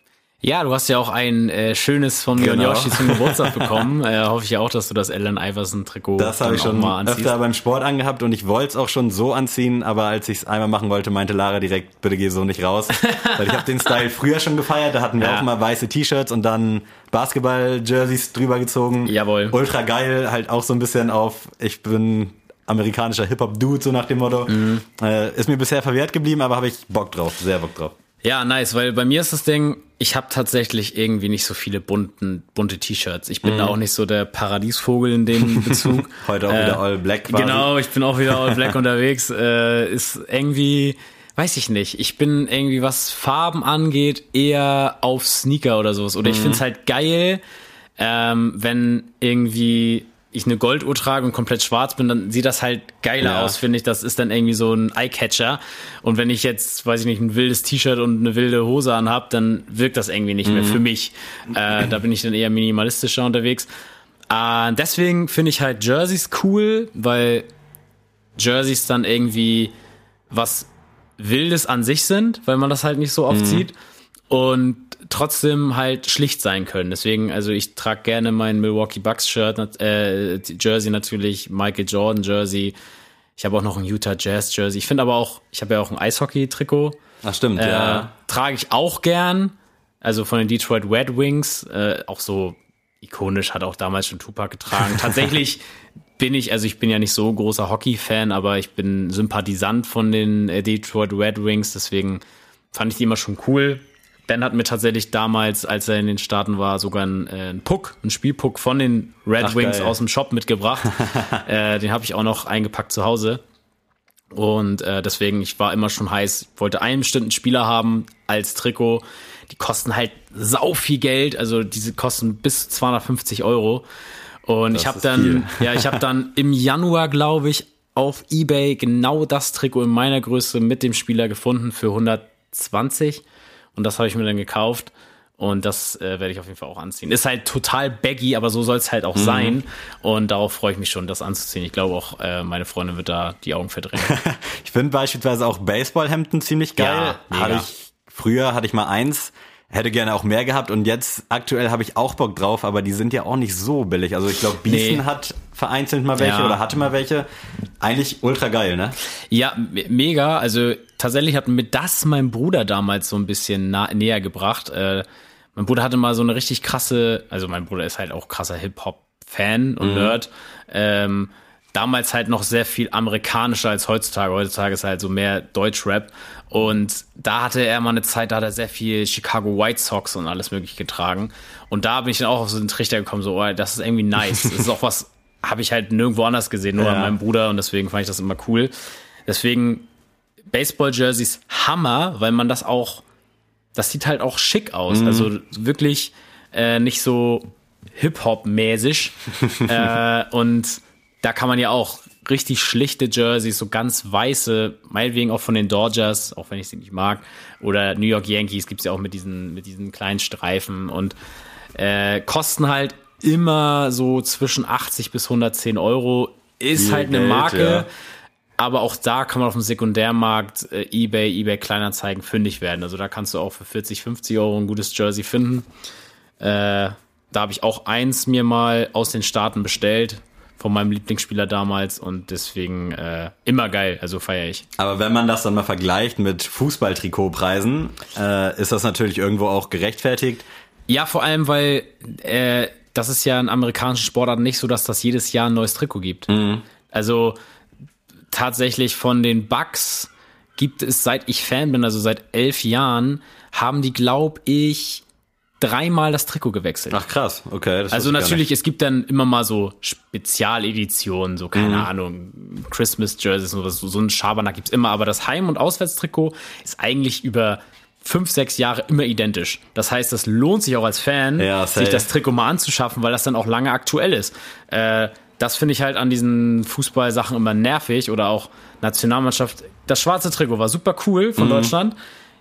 Ja, du hast ja auch ein äh, schönes von mir Genau. und Yoshi zum Geburtstag bekommen. Äh, hoffe ich ja auch, dass du das Allen Iverson Trikot Das habe ich schon öfter beim Sport angehabt und ich wollte es auch schon so anziehen, aber als ich es einmal machen wollte, meinte Lara direkt, bitte geh so nicht raus. Weil ich habe den Style früher schon gefeiert, da hatten wir Ja. auch mal weiße T-Shirts und dann Basketball-Jerseys drüber gezogen. Jawohl. Ultra geil, halt auch so ein bisschen auf, ich bin amerikanischer Hip-Hop-Dude, so nach dem Motto. Mhm. Äh, ist mir bisher verwehrt geblieben, aber habe ich Bock drauf, sehr Bock drauf. Ja, nice, weil bei mir ist das Ding, ich habe tatsächlich irgendwie nicht so viele bunten, bunte T-Shirts. Ich bin da auch nicht so der Paradiesvogel in dem Bezug. Mhm. Heute auch wieder All Black quasi. Genau, ich bin auch wieder All Black unterwegs. Äh, ist irgendwie, weiß ich nicht. Ich bin irgendwie, was Farben angeht, eher auf Sneaker oder sowas. Oder ich find's halt geil, ähm, wenn irgendwie ich eine Golduhr trage und komplett schwarz bin, dann sieht das halt geiler Ja. aus, finde ich. Das ist dann irgendwie so ein Eyecatcher. Und wenn ich jetzt, weiß ich nicht, ein wildes T-Shirt und eine wilde Hose anhab, dann wirkt das irgendwie nicht mehr für mich. Äh, da bin ich dann eher minimalistischer unterwegs. Äh, deswegen finde ich halt Jerseys cool, weil Jerseys dann irgendwie was Wildes an sich sind, weil man das halt nicht so oft sieht. Und trotzdem halt schlicht sein können. Deswegen, also ich trage gerne mein Milwaukee Bucks Shirt, äh, Jersey natürlich, Michael Jordan Jersey. Ich habe auch noch ein Utah Jazz Jersey. Ich finde aber auch, ich habe ja auch ein Eishockey-Trikot. Ach stimmt, Äh, ja. Trage ich auch gern. Also von den Detroit Red Wings. Äh, auch so ikonisch, hat auch damals schon Tupac getragen. Tatsächlich bin ich, also ich bin ja nicht so großer Hockey-Fan, aber ich bin Sympathisant von den äh, Detroit Red Wings. Deswegen fand ich die immer schon cool. Ben hat mir tatsächlich damals, als er in den Staaten war, sogar einen, äh, einen Puck, einen Spielpuck von den Red Ach, Wings geil. aus dem Shop mitgebracht. äh, den habe ich auch noch eingepackt zu Hause. Und äh, deswegen, ich war immer schon heiß, wollte einen bestimmten Spieler haben als Trikot. Die kosten halt sau viel Geld, also diese kosten bis 250 Euro. Und ich habe dann, ja, ich habe dann im Januar, glaube ich, auf eBay genau das Trikot in meiner Größe mit dem Spieler gefunden für 120. Und das habe ich mir dann gekauft. Und das äh, werde ich auf jeden Fall auch anziehen. Ist halt total baggy, aber so soll es halt auch sein. Und darauf freue ich mich schon, das anzuziehen. Ich glaube auch, äh, meine Freundin wird da die Augen verdrehen. Ich finde beispielsweise auch Baseballhemden ziemlich geil. Ja, hatte ich, früher hatte ich mal eins, hätte gerne auch mehr gehabt und jetzt aktuell habe ich auch Bock drauf, aber die sind ja auch nicht so billig. Also ich glaube, Beeson Nee. hat vereinzelt mal welche Ja. oder hatte mal welche. Eigentlich ultra geil, ne? Ja, me- mega. Also tatsächlich hat mir das mein Bruder damals so ein bisschen nah, näher gebracht. Äh, mein Bruder hatte mal so eine richtig krasse, also mein Bruder ist halt auch krasser Hip-Hop-Fan und Nerd. Ähm, damals halt noch sehr viel amerikanischer als heutzutage. Heutzutage ist halt so mehr Deutsch-Rap. Und da hatte er mal eine Zeit, da hat er sehr viel Chicago White Sox und alles mögliche getragen. Und da bin ich dann auch auf so den Trichter gekommen, so, oh, das ist irgendwie nice. Das ist auch was, habe ich halt nirgendwo anders gesehen, nur Ja. an meinem Bruder und deswegen fand ich das immer cool. Deswegen Baseball-Jerseys Hammer, weil man das auch, das sieht halt auch schick aus. Also wirklich äh, nicht so Hip-Hop-mäßig. äh, und da kann man ja auch richtig schlichte Jerseys, so ganz weiße, meinetwegen auch von den Dodgers, auch wenn ich sie nicht mag, oder New York Yankees gibt's ja auch mit diesen, mit diesen kleinen Streifen und äh, kosten halt immer so zwischen 80 bis 110 Euro. Ist Viel halt eine Geld, Marke. ja. Aber auch da kann man auf dem Sekundärmarkt, äh, eBay, eBay Kleinanzeigen fündig werden. Also da kannst du auch für 40, 50 Euro ein gutes Jersey finden. Äh, da habe ich auch eins mir mal aus den Staaten bestellt von meinem Lieblingsspieler damals und deswegen äh, immer geil. Also feiere ich. Aber wenn man das dann mal vergleicht mit Fußballtrikotpreisen, äh, ist das natürlich irgendwo auch gerechtfertigt. Ja, vor allem, weil äh, das ist ja in amerikanischen Sportarten nicht so, dass das jedes Jahr ein neues Trikot gibt. Also tatsächlich von den Bucks gibt es, seit ich Fan bin, also seit elf Jahren, haben die, glaub ich, dreimal das Trikot gewechselt. Ach krass, okay. Also natürlich, es gibt dann immer mal so Spezialeditionen, so keine Ahnung, Christmas Jerseys und was, so ein Schabernack gibt's immer, aber das Heim- und Auswärtstrikot ist eigentlich über fünf, sechs Jahre immer identisch. Das heißt, das lohnt sich auch als Fan, Ja, sich das Trikot mal anzuschaffen, weil das dann auch lange aktuell ist. Äh, das finde ich halt an diesen Fußballsachen immer nervig oder auch Nationalmannschaft. Das schwarze Trikot war super cool Mhm. von Deutschland.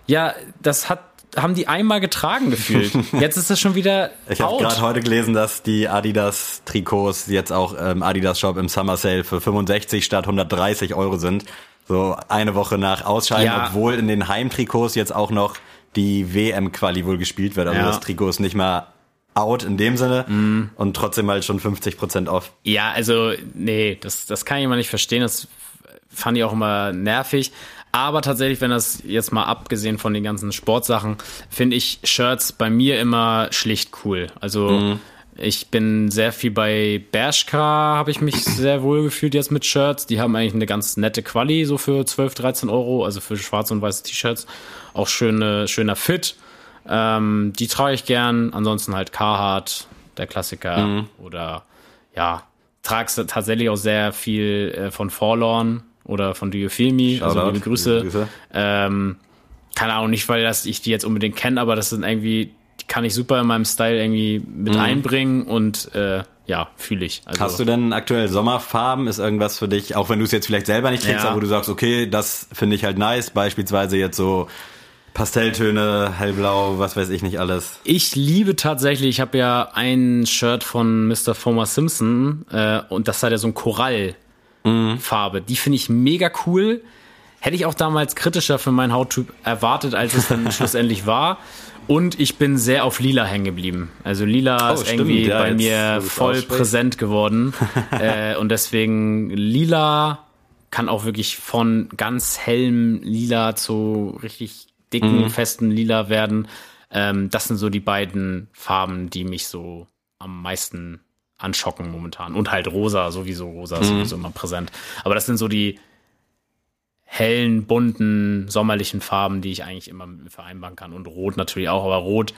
Ja, das hat haben die einmal getragen gefühlt. Jetzt ist das schon wieder Ich habe gerade heute gelesen, dass die Adidas-Trikots jetzt auch im Adidas-Shop im Summer Sale für 65 statt 130 Euro sind. So eine Woche nach Ausscheiden, Ja. obwohl in den Heimtrikots jetzt auch noch die WM-Quali wohl gespielt wird. Also Ja. das Trikot ist nicht mal out in dem Sinne und trotzdem halt schon 50% off. Ja, also, nee, das, das kann ich immer nicht verstehen. Das fand ich auch immer nervig. Aber tatsächlich, wenn das jetzt mal abgesehen von den ganzen Sportsachen, finde ich Shirts bei mir immer schlicht cool. Also ich bin sehr viel bei Bershka, habe ich mich sehr wohl gefühlt jetzt mit Shirts. Die haben eigentlich eine ganz nette Quali, so für 12, 13 Euro, also für schwarze und weiße T-Shirts. Auch schöne, schöner Fit. Ähm, die trage ich gern. Ansonsten halt Carhartt, der Klassiker. Oder ja, tragst tatsächlich auch sehr viel äh, von Forlorn oder von Me. Also liebe Grüße. liebe Grüße. Ähm, keine Ahnung, nicht weil das, ich die jetzt unbedingt kenne, aber das sind irgendwie, die kann ich super in meinem Style irgendwie mit einbringen und äh, ja, fühle ich. Also, Hast du denn aktuell Sommerfarben? Ist irgendwas für dich, auch wenn du es jetzt vielleicht selber nicht trägst, Ja. aber du sagst, okay, das finde ich halt nice, beispielsweise jetzt so Pastelltöne, hellblau, was weiß ich nicht alles. Ich liebe tatsächlich, ich habe ja ein Shirt von Mr. Homer Simpson äh, und das hat ja so ein Korallfarbe. Die finde ich mega cool. Hätte ich auch damals kritischer für meinen Hauttyp erwartet, als es dann schlussendlich war. Und ich bin sehr auf Lila hängen geblieben. Also Lila Oh, ist stimmt, irgendwie ja, bei mir voll präsent geworden. äh, und deswegen Lila kann auch wirklich von ganz hellem Lila zu richtig dicken, Mhm. festen Lila werden. Ähm, das sind so die beiden Farben, die mich so am meisten anschocken momentan. Und halt rosa, sowieso rosa Mhm. ist sowieso immer präsent. Aber das sind so die hellen, bunten, sommerlichen Farben, die ich eigentlich immer mit mir vereinbaren kann. Und rot natürlich auch, aber rot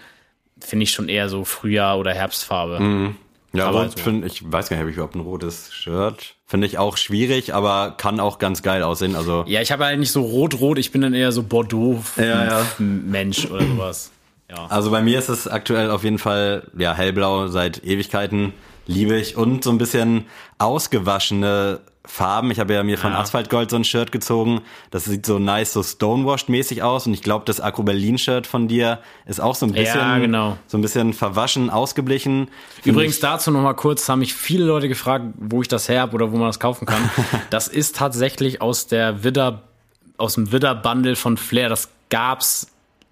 finde ich schon eher so Frühjahr- oder Herbstfarbe. Ja, Aber rot so. finde ich, weiß gar nicht, habe ich überhaupt ein rotes Shirt. Finde ich auch schwierig, aber kann auch ganz geil aussehen. Also Ja, ich habe halt nicht so rot-rot, ich bin dann eher so Ja, Bordeaux-Mensch oder sowas. Ja. Also bei mir ist es aktuell auf jeden Fall ja hellblau seit Ewigkeiten liebe ich und so ein bisschen ausgewaschene Farben. Ich habe ja mir von Ja. Asphaltgold so ein Shirt gezogen. Das sieht so nice, so stonewashed mäßig aus und ich glaube, das Akku Berlin Shirt von dir ist auch so ein bisschen Ja, genau. so ein bisschen verwaschen, ausgeblichen. Find Übrigens dazu noch mal kurz, haben mich viele Leute gefragt, wo ich das her habe oder wo man das kaufen kann. das ist tatsächlich aus der Widder, aus dem Widder-Bundle von Flair. Das gab's,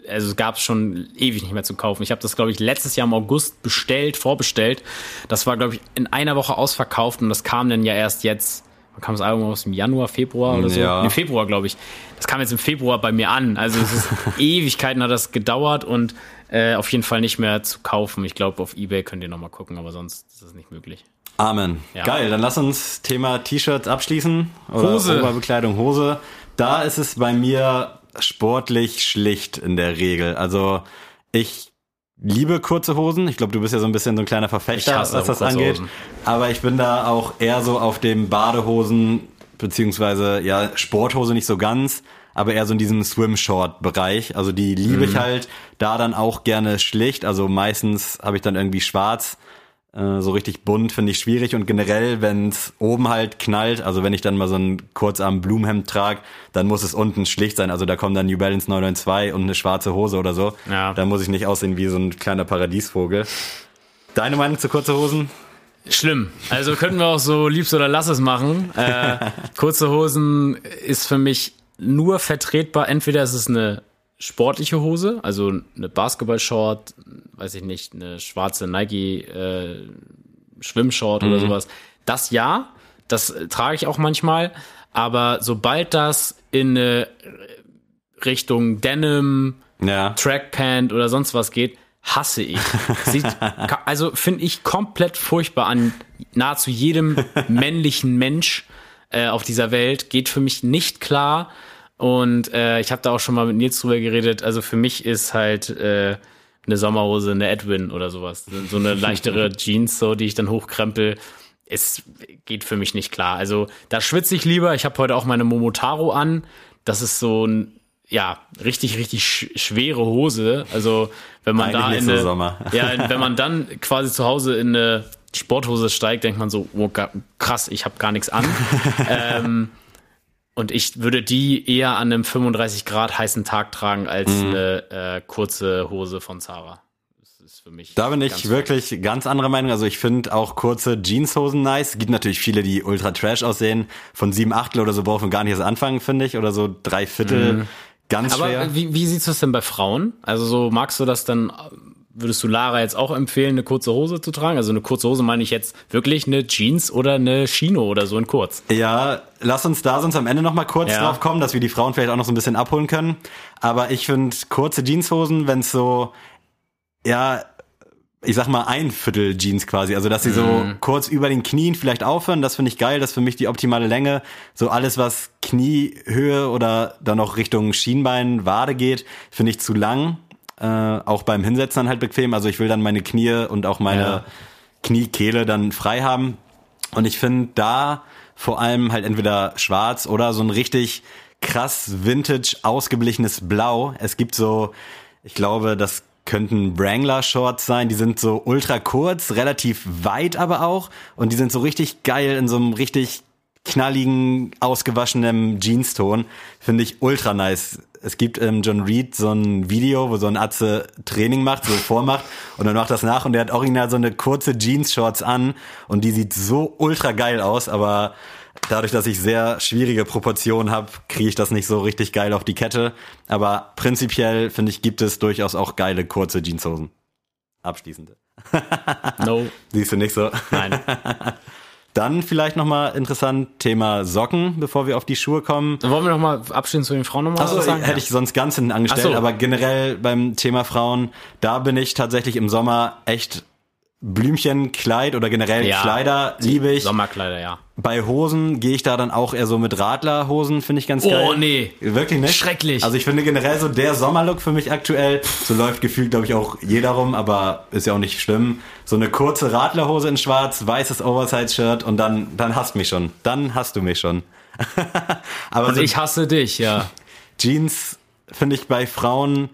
also es gab's schon ewig nicht mehr zu kaufen. Ich habe das, glaube ich, letztes Jahr im August bestellt, vorbestellt. Das war, glaube ich, in einer Woche ausverkauft und das kam dann ja erst jetzt. Kam das Album aus? Im Januar, Februar oder so? Ja. Im Februar, glaube ich. Das kam jetzt im Februar bei mir an. Also es ist Ewigkeiten hat das gedauert und äh, auf jeden Fall nicht mehr zu kaufen. Ich glaube, auf Ebay könnt ihr noch mal gucken, aber sonst ist das nicht möglich. Amen. Ja. Geil, dann lass uns Thema T-Shirts abschließen. Oder Hose. Oberbekleidung, Hose. Da ist es bei mir sportlich schlicht in der Regel. Also ich liebe kurze Hosen. Ich glaube, du bist ja so ein bisschen so ein kleiner Verfechter, was das angeht. Hosen. Aber ich bin da auch eher so auf dem Badehosen, beziehungsweise ja, Sporthose nicht so ganz, aber eher so in diesem Swim-Short-Bereich. Also die liebe Mhm. ich halt da dann auch gerne schlicht. Also meistens habe ich dann irgendwie schwarz. Äh, So richtig bunt finde ich schwierig und generell, wenn es oben halt knallt, also wenn ich dann mal so ein kurzarm Blumenhemd trage, dann muss es unten schlicht sein. Also da kommen dann New Balance 992 und eine schwarze Hose oder so. Ja. Da muss ich nicht aussehen wie so ein kleiner Paradiesvogel. Deine Meinung zu kurze Hosen? Schlimm. Also könnten wir auch so liebst oder lass es machen. Äh, kurze Hosen ist für mich nur vertretbar. Entweder ist es eine sportliche Hose, also eine Basketball-Short, weiß ich nicht, eine schwarze Nike äh, Schwimmshort oder sowas. Das ja, das äh, trage ich auch manchmal. Aber sobald das in eine Richtung Denim, Ja. Trackpant oder sonst was geht, hasse ich. Sieht, also finde ich komplett furchtbar an nahezu jedem männlichen Mensch äh, auf dieser Welt. Geht für mich nicht klar. Und äh, ich habe da auch schon mal mit Nils drüber geredet. Also für mich ist halt äh, eine Sommerhose eine Edwin oder sowas. So eine leichtere Jeans, so die ich dann hochkrempel. Es geht für mich nicht klar. Also da schwitze ich lieber. Ich habe heute auch meine Momotaro an. Das ist so ein ja, richtig, richtig sch schwere Hose. Also, wenn man Eigentlich da in eine, Sommer. ja, wenn man dann quasi zu Hause in eine Sporthose steigt, denkt man so, oh, krass, ich habe gar nichts an. ähm, und ich würde die eher an einem 35 Grad heißen Tag tragen als Mhm. eine äh, kurze Hose von Zara. Das ist für mich. Da bin ich wirklich ganz anderer Meinung. Also ich finde auch kurze Jeanshosen nice. Gibt natürlich viele, die ultra trash aussehen. Von sieben Achtel oder so braucht man gar nicht erst anfangen, finde ich. Oder so drei Viertel. Ganz Aber schwer. wie, wie siehst du es denn bei Frauen? Also so magst du das dann, würdest du Lara jetzt auch empfehlen, eine kurze Hose zu tragen? Also eine kurze Hose meine ich jetzt wirklich eine Jeans oder eine Chino oder so in kurz. Ja, lass uns da sonst am Ende noch mal kurz Ja. drauf kommen, dass wir die Frauen vielleicht auch noch so ein bisschen abholen können. Aber ich finde kurze Jeanshosen, wenn es so, ja, ich sag mal ein Viertel Jeans quasi, also dass sie so Mhm. kurz über den Knien vielleicht aufhören, das finde ich geil, das ist für mich die optimale Länge. So alles, was Kniehöhe oder dann noch Richtung Schienbein, Wade geht, finde ich zu lang. Äh, auch beim Hinsetzen dann halt bequem. Also ich will dann meine Knie und auch meine Ja. Kniekehle dann frei haben. Und ich finde da vor allem halt entweder schwarz oder so ein richtig krass vintage ausgeblichenes Blau. Es gibt so, ich glaube, das könnten Wrangler Shorts sein, die sind so ultra kurz, relativ weit aber auch und die sind so richtig geil in so einem richtig knalligen, ausgewaschenen Jeanston. Finde ich ultra nice. Es gibt ähm, John Reed so ein Video, wo so ein Atze Training macht, so vormacht und dann macht das nach und der hat original so eine kurze Jeans-Shorts an und die sieht so ultra geil aus, aber Dadurch, dass ich sehr schwierige Proportionen habe, kriege ich das nicht so richtig geil auf die Kette. Aber prinzipiell, finde ich, gibt es durchaus auch geile kurze Jeanshosen. Abschließende. No, Siehst du nicht so? nein. Dann vielleicht nochmal interessant, Thema Socken, bevor wir auf die Schuhe kommen. Dann wollen wir noch mal abschließend zu den Frauen nochmal Also sagen? hätte ich sonst ganz hinten angestellt, so. aber generell beim Thema Frauen, da bin ich tatsächlich im Sommer echt Blümchenkleid oder generell Ja. Kleider liebe ich. Sommerkleider, ja. Bei Hosen gehe ich da dann auch eher so mit Radlerhosen, finde ich ganz geil. Oh, nee. Wirklich nicht? Schrecklich. Also ich finde generell so der Sommerlook für mich aktuell, so läuft gefühlt, glaube ich, auch jeder rum, aber ist ja auch nicht schlimm. So eine kurze Radlerhose in schwarz, weißes Oversize-Shirt und dann, dann hast du mich schon. Dann hast du mich schon. aber Und so ich hasse dich, ja. Jeans finde ich bei Frauen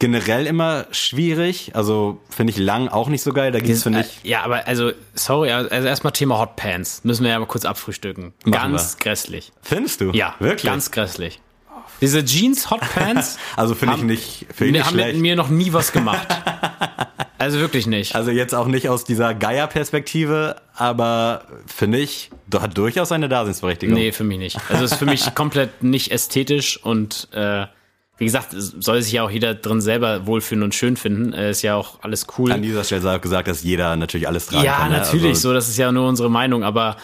generell immer schwierig. Also finde ich lang auch nicht so geil. Da gibt's finde ich Ja, aber also, sorry, also erstmal Thema Hotpants. Müssen wir ja mal kurz abfrühstücken. Machen ganz grässlich. Findest du? Ja, wirklich. ganz grässlich. Diese Jeans Hotpants also finde ich haben- nicht, finde ich haben nicht mit schlecht. mir noch nie was gemacht. also wirklich nicht. Also jetzt auch nicht aus dieser Geier-Perspektive, aber finde ich, da hat durchaus eine Daseinsberechtigung. Nee, für mich nicht. Also ist für mich komplett nicht ästhetisch und äh, wie gesagt, es soll sich ja auch jeder drin selber wohlfühlen und schön finden. Äh, ist ja auch alles cool. An dieser Stelle sei auch gesagt, dass jeder natürlich alles tragen Ja, kann. ne? natürlich, Also, so, das ist ja nur unsere Meinung, aber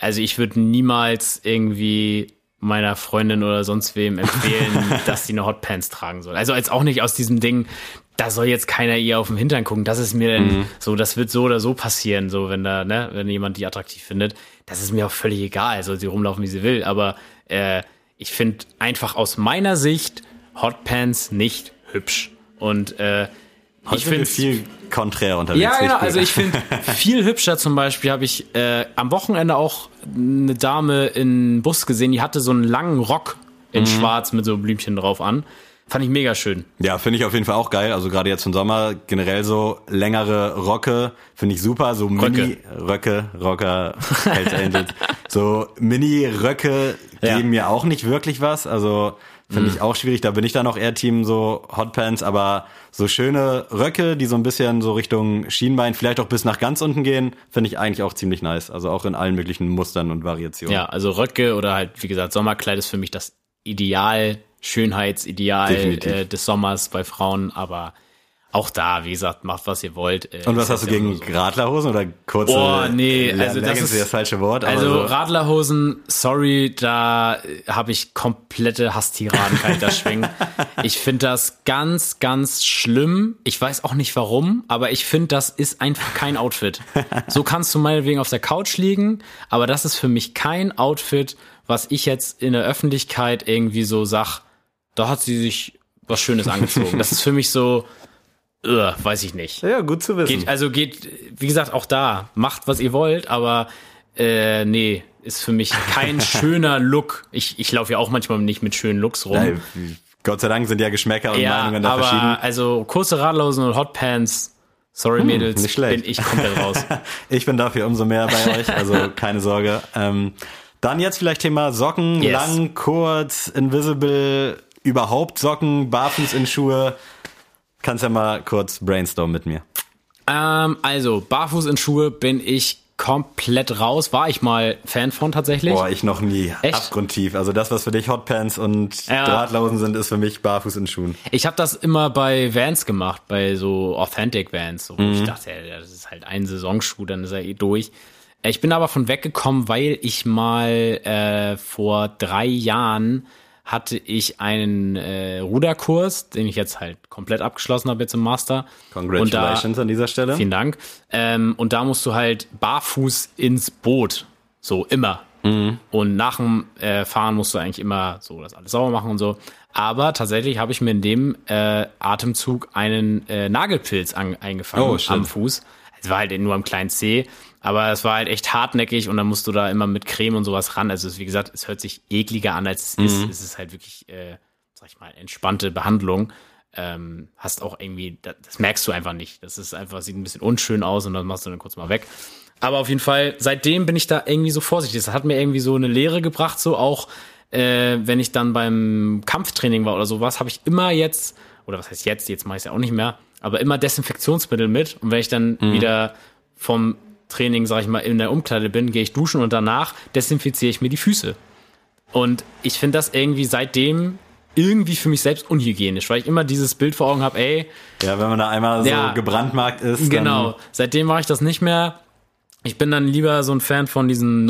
also ich würde niemals irgendwie meiner Freundin oder sonst wem empfehlen, dass sie eine Hotpants tragen soll. Also jetzt auch nicht aus diesem Ding, da soll jetzt keiner ihr auf den Hintern gucken. Das ist mir Mhm. dann so, das wird so oder so passieren, so wenn da, ne, wenn jemand die attraktiv findet. Das ist mir auch völlig egal, soll sie rumlaufen, wie sie will. Aber äh, ich finde einfach aus meiner Sicht Hotpants nicht hübsch. Und äh, Heute ich finde viel konträr unterwegs. ja, genau. Also ich finde viel hübscher zum Beispiel habe ich äh, am Wochenende auch eine Dame in Bus gesehen, die hatte so einen langen Rock in Schwarz mit so Blümchen drauf an. Fand ich mega schön. Ja, finde ich auf jeden Fall auch geil. Also gerade jetzt im Sommer generell so längere Rocke finde ich super. So Mini-Röcke, Rocker, Hells Angels. so Mini-Röcke Ja. geben mir auch nicht wirklich was. Also finde ich auch schwierig. Da bin ich dann auch eher Team so Hotpants. Aber so schöne Röcke, die so ein bisschen so Richtung Schienbein, vielleicht auch bis nach ganz unten gehen, finde ich eigentlich auch ziemlich nice. Also auch in allen möglichen Mustern und Variationen. Ja, also Röcke oder halt, wie gesagt, Sommerkleid ist für mich das Ideal, Schönheitsideal äh, des Sommers bei Frauen, aber auch da, wie gesagt, macht was ihr wollt. Äh, Und was hast du gegen so. Radlerhosen oder kurze Oh, nee, also das ist- das falsche Wort. Also so. Radlerhosen, sorry, da äh, habe ich komplette Hasstiraden, kann ich da schwingen. Ich finde das ganz, ganz schlimm. Ich weiß auch nicht warum, aber ich finde, das ist einfach kein Outfit. So kannst du meinetwegen auf der Couch liegen, aber das ist für mich kein Outfit, was ich jetzt in der Öffentlichkeit irgendwie so sag, da hat sie sich was Schönes angezogen. Das ist für mich so, uh, weiß ich nicht. Ja, gut zu wissen. Geht, also geht, wie gesagt, auch da, macht, was ihr wollt, aber äh, nee, ist für mich kein schöner Look. Ich, ich laufe ja auch manchmal nicht mit schönen Looks rum. Ey, Gott sei Dank sind ja Geschmäcker und ja, Meinungen da aber verschieden. also kurze Radlosen und Hotpants, sorry Mädels, Hm, nicht schlecht. bin ich komplett raus. Ich bin dafür umso mehr bei euch, also keine Sorge. Ähm, dann jetzt vielleicht Thema Socken, Yes. lang, kurz, invisible, überhaupt Socken, barfuß in Schuhe. Kannst ja mal kurz brainstormen mit mir. ähm, also, barfuß in Schuhe bin ich komplett raus. War ich mal Fan von tatsächlich. Boah, ich noch nie. Echt? Abgrundtief. Also das, was für dich Hotpants und Ja. Drahtlosen sind, ist für mich barfuß in Schuhen. Ich habe das immer bei Vans gemacht, bei so Authentic Vans. So, wo Ich dachte, ja, das ist halt ein Saisonschuh, dann ist er eh durch. Äh, Ich bin aber von weggekommen, weil ich mal äh, vor drei Jahren hatte ich einen äh, Ruderkurs, den ich jetzt halt komplett abgeschlossen habe jetzt im Master. Congratulations an dieser Stelle. Vielen Dank. Ähm, und da musst du halt barfuß ins Boot. So immer. Und nach dem äh, Fahren musst du eigentlich immer so das alles sauber machen und so. Aber tatsächlich habe ich mir in dem äh, Atemzug einen äh, Nagelpilz an, eingefangen Oh, am Fuß. Es war halt nur am kleinen C, aber es war halt echt hartnäckig und dann musst du da immer mit Creme und sowas ran. Also es, wie gesagt, es hört sich ekliger an, als es ist. Es ist halt wirklich, äh, sag ich mal, entspannte Behandlung ähm, hast auch irgendwie, das, das merkst du einfach nicht. Das ist einfach, sieht ein bisschen unschön aus und dann machst du dann kurz mal weg. Aber auf jeden Fall, seitdem bin ich da irgendwie so vorsichtig. Das hat mir irgendwie so eine Lehre gebracht, so auch, äh, wenn ich dann beim Kampftraining war oder sowas, habe ich immer jetzt, oder was heißt jetzt, jetzt mache ich es ja auch nicht mehr, aber immer Desinfektionsmittel mit. Und wenn ich dann wieder vom Training, sag ich mal, in der Umkleide bin, gehe ich duschen und danach desinfiziere ich mir die Füße. Und ich finde das irgendwie seitdem irgendwie für mich selbst unhygienisch, weil ich immer dieses Bild vor Augen habe, ey, Ja, wenn man da einmal Ja. so gebrandmarkt ist. genau, seitdem mache ich das nicht mehr. Ich bin dann lieber so ein Fan von diesen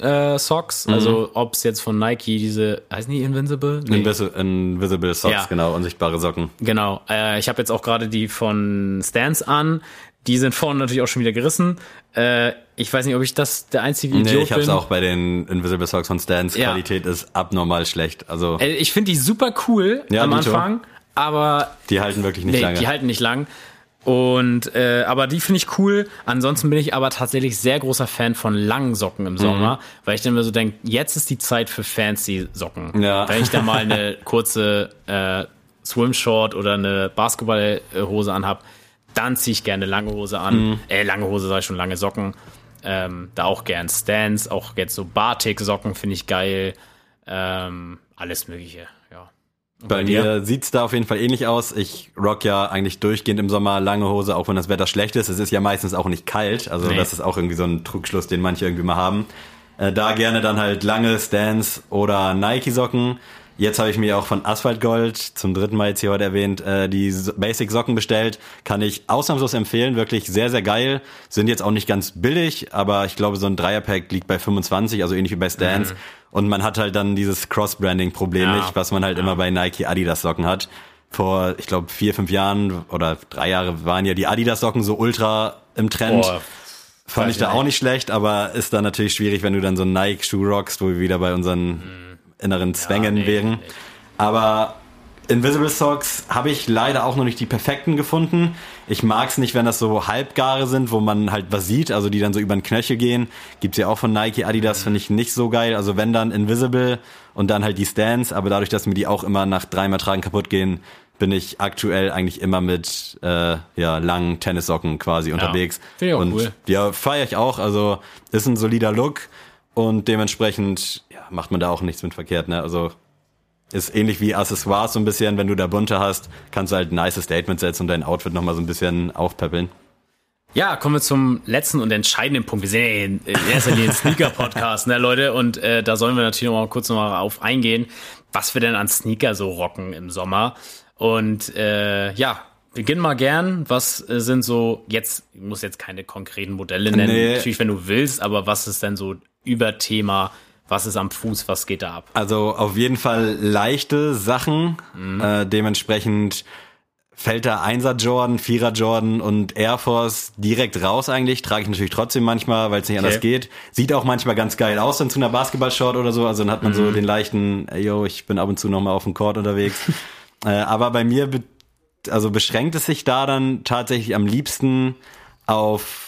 No-Show-Socks, also ob es jetzt von Nike diese, heißen die Invincible? Dann Invisi Invisible Socks, Ja. genau, unsichtbare Socken. Genau. Äh, ich habe jetzt auch gerade die von Stance an. Die sind vorne natürlich auch schon wieder gerissen. Äh, ich weiß nicht, ob ich das der einzige Idiot Nee, ich hab's bin. auch bei den Invisible Socks von Stans. Ja. Qualität ist abnormal schlecht. Also, Äh, ich finde die super cool Ja, am. Anfang, aber die halten wirklich nicht nee, lange. die halten nicht lang. Und äh, aber die finde ich cool. Ansonsten bin ich aber tatsächlich sehr großer Fan von langen Socken Mhm. im Sommer, weil ich dann mir so denke, jetzt ist die Zeit für fancy Socken. Ja. Wenn ich da mal eine kurze äh, Swimshort oder eine Basketballhose anhab, dann ziehe ich gerne lange Hose an. Mhm. Äh, lange Hose ich schon, lange Socken. Ähm, da auch gern Stans, auch jetzt so Batik-Socken finde ich geil. Ähm, alles Mögliche, ja. Und Bei mir sieht's da auf jeden Fall ähnlich aus. Ich rock ja eigentlich durchgehend im Sommer lange Hose, auch wenn das Wetter schlecht ist. Es ist ja meistens auch nicht kalt. Also Nee. das ist auch irgendwie so ein Trugschluss, den manche irgendwie mal haben. Äh, da gerne dann halt lange Stans oder Nike-Socken. Jetzt habe ich mir auch von Asphalt Gold, zum dritten Mal jetzt hier heute erwähnt, äh, die So- Basic-Socken bestellt. Kann ich ausnahmslos empfehlen. Wirklich sehr, sehr geil. Sind jetzt auch nicht ganz billig, aber ich glaube, so ein Dreierpack liegt bei 25, also ähnlich wie bei Stans. Und man hat halt dann dieses Cross-Branding-Problem Ja. nicht, was man halt immer bei Nike Adidas Socken hat. Vor, ich glaube, vier, fünf Jahren oder drei Jahre waren ja die Adidas Socken so ultra im Trend. Boah, Fand ich da auch nicht schlecht, aber ist dann natürlich schwierig, wenn du dann so einen Nike-Schuh rockst, wo wir wieder bei unseren inneren Zwängen nee, wären. nee. Aber Invisible Socks habe ich leider auch noch nicht die perfekten gefunden. Ich mag es nicht, wenn das so halbgare sind, wo man halt was sieht, also die dann so über den Knöchel gehen. Gibt's ja auch von Nike, Adidas, finde ich nicht so geil. Also wenn dann Invisible und dann halt die Stands, aber dadurch, dass mir die auch immer nach dreimal Tragen kaputt gehen, bin ich aktuell eigentlich immer mit äh, ja, langen Tennissocken quasi unterwegs. Finde ich auch und cool. ja, feiere ich auch. Also ist ein solider Look und dementsprechend ja, macht man da auch nichts mit verkehrt. Ne? Also ist ähnlich wie Accessoires so ein bisschen, wenn du da bunte hast, kannst du halt nice Statement setzen und dein Outfit nochmal so ein bisschen aufpeppeln. Ja, kommen wir zum letzten und entscheidenden Punkt. Wir sind ja in erster Linie ein Sneaker-Podcast, ne, Leute? Und äh, da sollen wir natürlich noch mal kurz noch mal auf eingehen, was wir denn an Sneaker so rocken im Sommer. Und äh, ja, beginn mal gern. Was äh, sind so jetzt, ich muss jetzt keine konkreten Modelle nennen, Nee. natürlich, wenn du willst, aber was ist denn so Überthema? Was ist am Fuß? Was geht da ab? Also auf jeden Fall leichte Sachen. Äh, dementsprechend fällt da 1er Jordan, 4er Jordan und Air Force direkt raus eigentlich. Trage ich natürlich trotzdem manchmal, weil es nicht anders geht. Sieht auch manchmal ganz geil aus dann zu einer Basketball-Short oder so. Also dann hat man so den leichten, ey, yo, ich bin ab und zu noch mal auf dem Court unterwegs. äh, aber bei mir be also beschränkt es sich da dann tatsächlich am liebsten auf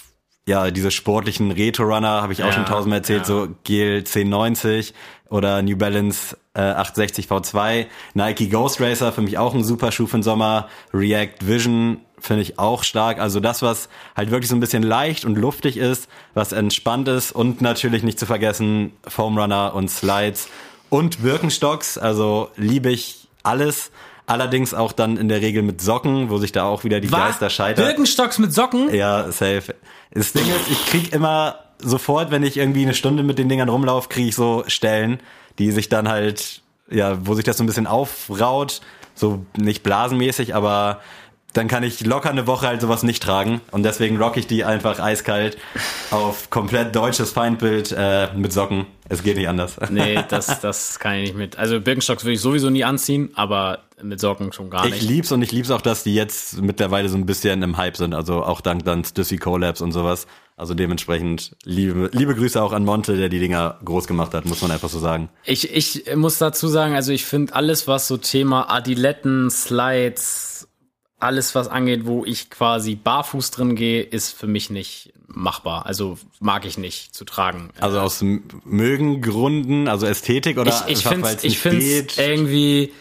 ja, diese sportlichen Retro-Runner, habe ich auch Ja, schon tausendmal erzählt, ja. so GL 1090 oder New Balance äh, 860 V2, Nike Ghost Racer, für mich auch ein super Schuh für den Sommer, React Vision finde ich auch stark, also das, was halt wirklich so ein bisschen leicht und luftig ist, was entspannt ist und natürlich nicht zu vergessen Foam Runner und Slides und Birkenstocks, also liebe ich alles, allerdings auch dann in der Regel mit Socken, wo sich da auch wieder die Geister scheitern. Birkenstocks mit Socken? Ja, safe. Das Ding ist, ich krieg immer sofort, wenn ich irgendwie eine Stunde mit den Dingern rumlaufe, kriege ich so Stellen, die sich dann halt, ja, wo sich das so ein bisschen aufraut, so nicht blasenmäßig, aber dann kann ich locker eine Woche halt sowas nicht tragen und deswegen rock ich die einfach eiskalt auf komplett deutsches Feindbild äh, mit Socken. Es geht nicht anders. Nee, das, das kann ich nicht mit. Also Birkenstocks würde ich sowieso nie anziehen, aber mit Socken schon gar Ich nicht. lieb's und ich lieb's auch, dass die jetzt mittlerweile so ein bisschen im Hype sind, also auch dank dann Stussy Collabs und sowas. Also dementsprechend liebe, liebe Grüße auch an Monte, der die Dinger groß gemacht hat, muss man einfach so sagen. Ich, ich muss dazu sagen, also ich finde alles, was so Thema Adiletten, Slides, alles, was angeht, wo ich quasi barfuß drin gehe, ist für mich nicht machbar. Also mag ich nicht zu tragen. Also aus mögen Gründen, also Ästhetik oder ich ich finde ich find's irgendwie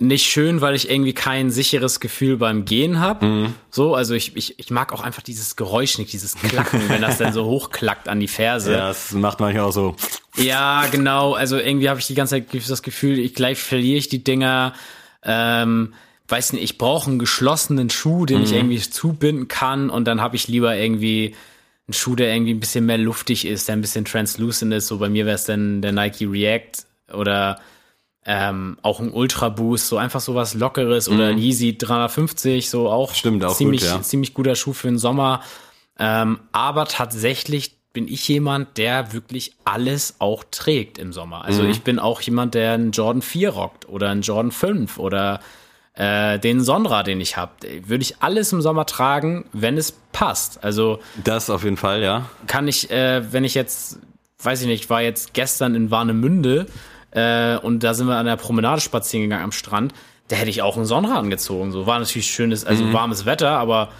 nicht schön, weil ich irgendwie kein sicheres Gefühl beim Gehen habe. Mhm. So, also ich, ich, ich mag auch einfach dieses Geräusch nicht, dieses Klacken, wenn das dann so hochklackt an die Ferse. Ja, das macht manchmal auch so. Ja, genau. Also irgendwie habe ich die ganze Zeit das Gefühl, ich gleich verliere ich die Dinger. Ähm, weiß nicht, ich brauche einen geschlossenen Schuh, den Mhm. ich irgendwie zubinden kann und dann habe ich lieber irgendwie ein Schuh, der irgendwie ein bisschen mehr luftig ist, der ein bisschen translucent ist. So bei mir wäre es dann der Nike React oder ähm, auch ein Ultra Boost, so einfach so was Lockeres oder ein Yeezy 350, so auch, Mhm. Stimmt, auch ziemlich, gut, ja. ziemlich guter Schuh für den Sommer. Ähm, aber tatsächlich bin ich jemand, der wirklich alles auch trägt im Sommer. Also Mhm. ich bin auch jemand, der einen Jordan 4 rockt oder einen Jordan 5 oder äh, den Sonra, den ich habe. Würde ich alles im Sommer tragen, wenn es passt. Also Das auf jeden Fall, ja. kann ich, äh, wenn ich jetzt, weiß ich nicht, war jetzt gestern in Warnemünde äh, und da sind wir an der Promenade spazieren gegangen am Strand, da hätte ich auch einen Sonra angezogen. So war natürlich schönes, also Mhm. warmes Wetter, aber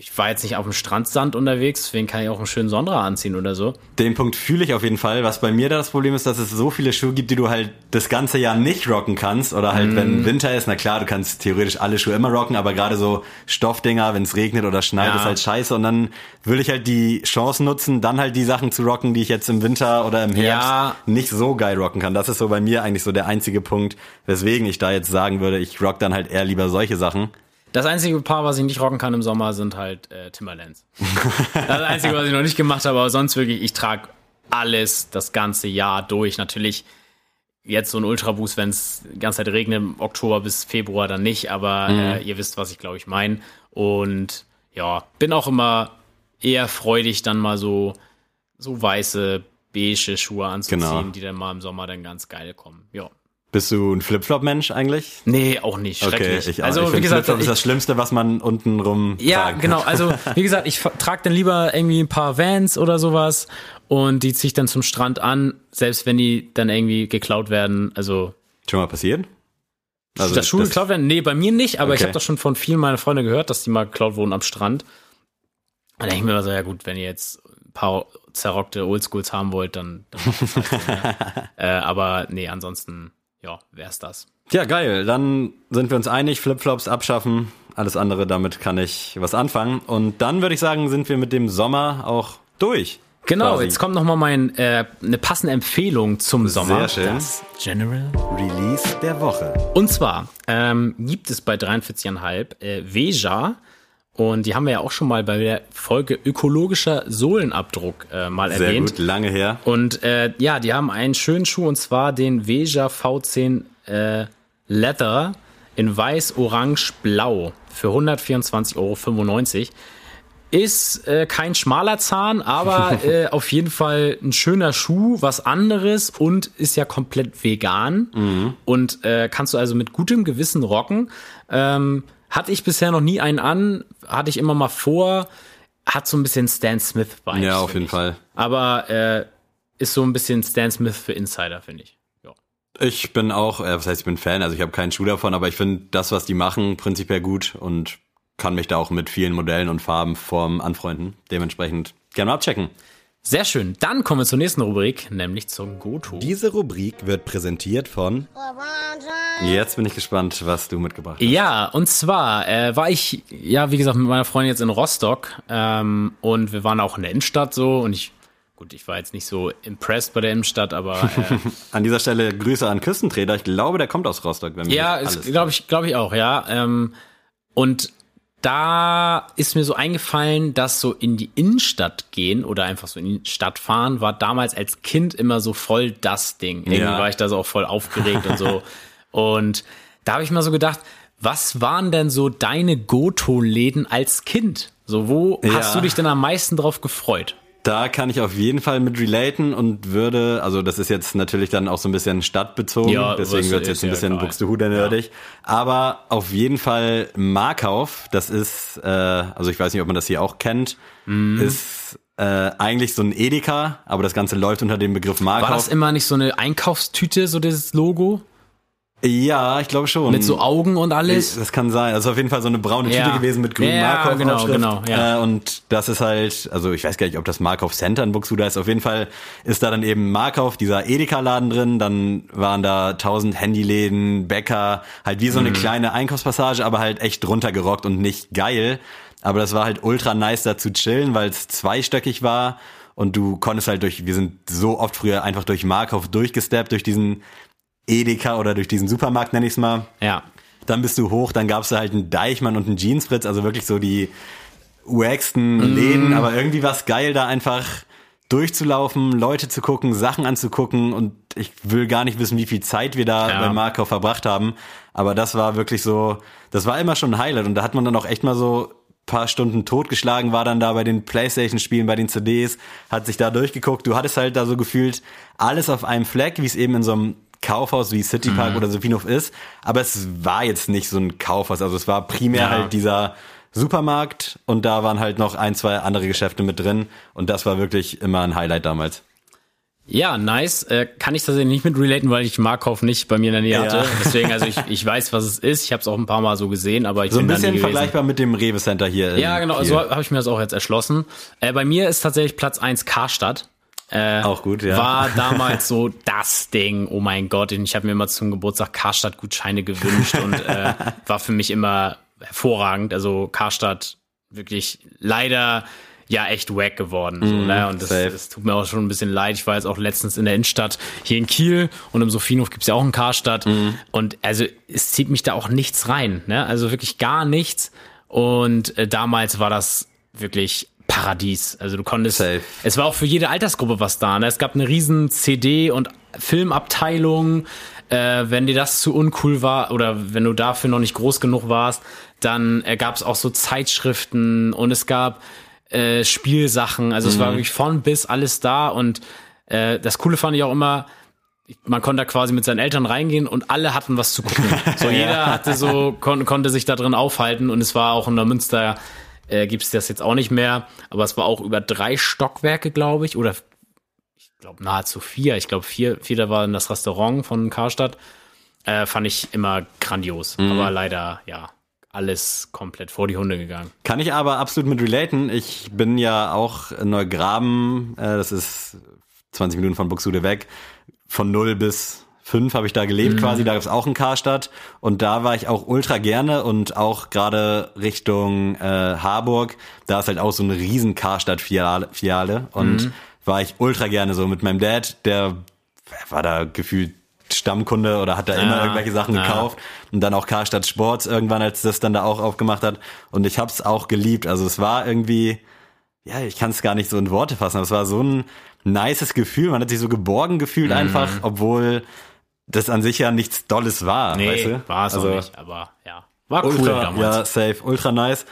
ich, war jetzt nicht auf dem Strandsand unterwegs, deswegen kann ich auch einen schönen Sonra anziehen oder so. Den Punkt fühle ich auf jeden Fall. Was bei mir da das Problem ist, dass es so viele Schuhe gibt, die du halt das ganze Jahr nicht rocken kannst. Oder halt, Mhm. wenn Winter ist, na klar, du kannst theoretisch alle Schuhe immer rocken, aber gerade so Stoffdinger, wenn es regnet oder schneit, Ja. ist halt scheiße. Und dann will ich halt die Chance nutzen, dann halt die Sachen zu rocken, die ich jetzt im Winter oder im Herbst Ja. nicht so geil rocken kann. Das ist so bei mir eigentlich so der einzige Punkt, weswegen ich da jetzt sagen würde, ich rock dann halt eher lieber solche Sachen. Das einzige Paar, was ich nicht rocken kann im Sommer, sind halt äh, Timberlands. das einzige, was ich noch nicht gemacht habe, aber sonst wirklich, ich trage alles das ganze Jahr durch. Natürlich jetzt so ein Ultraboost, wenn es die ganze Zeit regnet, im Oktober bis Februar dann nicht, aber äh, ihr wisst, was ich glaube ich meine. Und ja, bin auch immer eher freudig, dann mal so, so weiße, beige Schuhe anzuziehen, Genau. die dann mal im Sommer dann ganz geil kommen. Ja. Bist du ein Flipflop-Mensch eigentlich? Nee, auch nicht. Schrecklich. ich auch. also, ich wie gesagt, Flipflop ist ich, das Schlimmste, was man unten rum Ja, genau. Also, wie gesagt, ich trage dann lieber irgendwie ein paar Vans oder sowas und die ziehe ich dann zum Strand an, selbst wenn die dann irgendwie geklaut werden. Also, Schon mal passiert? Also dass Schuhe geklaut werden? Nee, bei mir nicht, aber ich Okay. habe das schon von vielen meiner Freunde gehört, dass die mal geklaut wurden am Strand. Und denke ich mir immer so, ja gut, wenn ihr jetzt ein paar zerrockte Oldschools haben wollt, dann, dann halt so, ne? äh, Aber nee, ansonsten, ja, wär's das. Ja, geil. Dann sind wir uns einig, Flipflops abschaffen. Alles andere, damit kann ich was anfangen. Und dann würde ich sagen, sind wir mit dem Sommer auch durch. Genau, Quasi. jetzt kommt noch mal mein, äh, eine passende Empfehlung zum Sommer. schön. Das General Release der Woche. Und zwar ähm, gibt es bei 43,5 äh, Veja und die haben wir ja auch schon mal bei der Folge ökologischer Sohlenabdruck äh, mal Sehr erwähnt. gut, lange her. Und äh, ja, die haben einen schönen Schuh und zwar den Veja V10 äh, Leather in weiß, orange, blau für 124,95 Euro. Ist äh, kein schmaler Zahn, aber äh, auf jeden Fall ein schöner Schuh, was anderes und ist ja komplett vegan. Und äh, kannst du also mit gutem Gewissen rocken. Ähm, hatte ich bisher noch nie einen an, hatte ich immer mal vor. Hat so ein bisschen Stan Smith-Vibes. Ja, auf jeden ich. Fall. Aber äh, ist so ein bisschen Stan Smith für Insider, finde ich. Ja. Ich bin auch, äh, was heißt, ich bin Fan, also ich habe keinen Schuh davon, aber ich finde das, was die machen, prinzipiell gut und kann mich da auch mit vielen Modellen und Farben vorm anfreunden. Dementsprechend gerne mal abchecken. Sehr schön. Dann kommen wir zur nächsten Rubrik, nämlich zum Goto. Diese Rubrik wird präsentiert von. Jetzt bin ich gespannt, was du mitgebracht hast. Ja, und zwar äh, war ich, ja, wie gesagt, mit meiner Freundin jetzt in Rostock ähm, und wir waren auch in der Innenstadt so und ich, gut, ich war jetzt nicht so impressed bei der Innenstadt, aber äh, An dieser Stelle Grüße an Küstenträder. Ich glaube, der kommt aus Rostock. Wenn mich ja, glaube ich, glaube ich auch, ja. Ähm, und da ist mir so eingefallen, dass so in die Innenstadt gehen oder einfach so in die Stadt fahren, war damals als Kind immer so voll das Ding. Irgendwie Ja. war ich da so auch voll aufgeregt und so. Und da habe ich mal so gedacht, was waren denn so deine Goto-Läden als Kind? So, wo Ja. hast du dich denn am meisten drauf gefreut? Da kann ich auf jeden Fall mit relaten und würde, also das ist jetzt natürlich dann auch so ein bisschen stadtbezogen, Ja, deswegen wird es jetzt ein ja bisschen egal. Buxtehude nerdig. Aber auf jeden Fall Markauf, das ist, äh, also ich weiß nicht, ob man das hier auch kennt, Mhm. ist äh, eigentlich so ein Edeka, aber das Ganze läuft unter dem Begriff Markauf. War das immer nicht so eine Einkaufstüte, so dieses Logo? Ja, ich glaube schon. Mit so Augen und alles? Das kann sein. Ist auf jeden Fall so eine braune Ja. Tüte gewesen mit grünem Ja, Markov genau, genau, ja. Äh, und das ist halt, also ich weiß gar nicht, ob das Markov Center in Buxtehude ist. Auf jeden Fall ist da dann eben Markov, dieser Edeka-Laden drin. Dann waren da tausend Handyläden, Bäcker, halt wie so Mhm. eine kleine Einkaufspassage, aber halt echt runtergerockt und nicht geil. Aber das war halt ultra nice da zu chillen, weil es zweistöckig war. Und du konntest halt durch, wir sind so oft früher einfach durch Markov durchgesteppt, durch diesen Edeka oder durch diesen Supermarkt, nenn ich's mal. Ja. Dann bist du hoch, dann gab's da halt einen Deichmann und einen Jeansfritz, also wirklich so die wacksten Läden, aber irgendwie war es geil, da einfach durchzulaufen, Leute zu gucken, Sachen anzugucken und ich will gar nicht wissen, wie viel Zeit wir da Ja. beim Markov verbracht haben, aber das war wirklich so, das war immer schon ein Highlight und da hat man dann auch echt mal so paar Stunden totgeschlagen, war dann da bei den Playstation-Spielen, bei den CDs, hat sich da durchgeguckt. Du hattest halt da so gefühlt alles auf einem Fleck, wie es eben in so einem Kaufhaus wie City Mhm. Park oder Sophienhof ist. Aber es war jetzt nicht so ein Kaufhaus. Also es war primär Ja. halt dieser Supermarkt und da waren halt noch ein, zwei andere Geschäfte mit drin. Und das war wirklich immer ein Highlight damals. Ja, nice. Äh, kann ich tatsächlich nicht mit relaten, weil ich Markov nicht bei mir in der Nähe Ja. hatte. Deswegen, also ich, ich weiß, was es ist. Ich habe es auch ein paar Mal so gesehen, aber ich So ein bin bisschen vergleichbar mit dem Rewe Center hier. Ja, genau, Kiel. so habe ich mir das auch jetzt erschlossen. Äh, bei mir ist tatsächlich Platz eins Karstadt. Äh, Auch gut, ja. War damals so das Ding, oh mein Gott. Und ich habe mir immer zum Geburtstag Karstadt-Gutscheine gewünscht und äh, war für mich immer hervorragend. Also Karstadt wirklich leider ja echt wack geworden. So, ne? Und das, das tut mir auch schon ein bisschen leid. Ich war jetzt auch letztens in der Innenstadt hier in Kiel und im Sophienhof gibt's ja auch einen Karstadt. Mhm. Und also es zieht mich da auch nichts rein. Ne? Also wirklich gar nichts. Und äh, damals war das wirklich Paradies. Also du konntest, Safe. es war auch für jede Altersgruppe was da. Ne? Es gab eine riesen CD- und Filmabteilung. Äh, wenn dir das zu uncool war oder wenn du dafür noch nicht groß genug warst, dann äh, gab es auch so Zeitschriften und es gab äh, Spielsachen. Also es war wirklich von bis alles da und äh, das Coole fand ich auch immer, man konnte da quasi mit seinen Eltern reingehen und alle hatten was zu gucken. So jeder hatte so kon konnte sich da drin aufhalten und es war auch in der Münster äh, gibt's das jetzt auch nicht mehr, aber es war auch über drei Stockwerke, glaube ich, oder ich glaube nahezu vier. Ich glaube vier, vier da war das Restaurant von Karstadt. Äh, fand ich immer grandios, aber leider ja alles komplett vor die Hunde gegangen. Kann ich aber absolut mit relaten. Ich bin ja auch in Neugraben, äh, das ist 20 Minuten von Buxtehude weg. Von 0 bis 5 habe ich da gelebt quasi, da gab es auch einen Karstadt und da war ich auch ultra gerne und auch gerade Richtung äh, Harburg, da ist halt auch so eine riesen Karstadt-Filiale Filiale und war ich ultra gerne so mit meinem Dad, der war da gefühlt Stammkunde oder hat da immer Ja, irgendwelche Sachen ja. gekauft und dann auch Karstadt Sports irgendwann, als das dann da auch aufgemacht hat und ich hab's auch geliebt. Also es war irgendwie, ja, ich kann es gar nicht so in Worte fassen, aber es war so ein nices Gefühl, man hat sich so geborgen gefühlt einfach, obwohl das an sich ja nichts Dolles war, weißt du? war es also, auch nicht, aber ja. War cool Ultra, damals. ja, safe, ultra nice.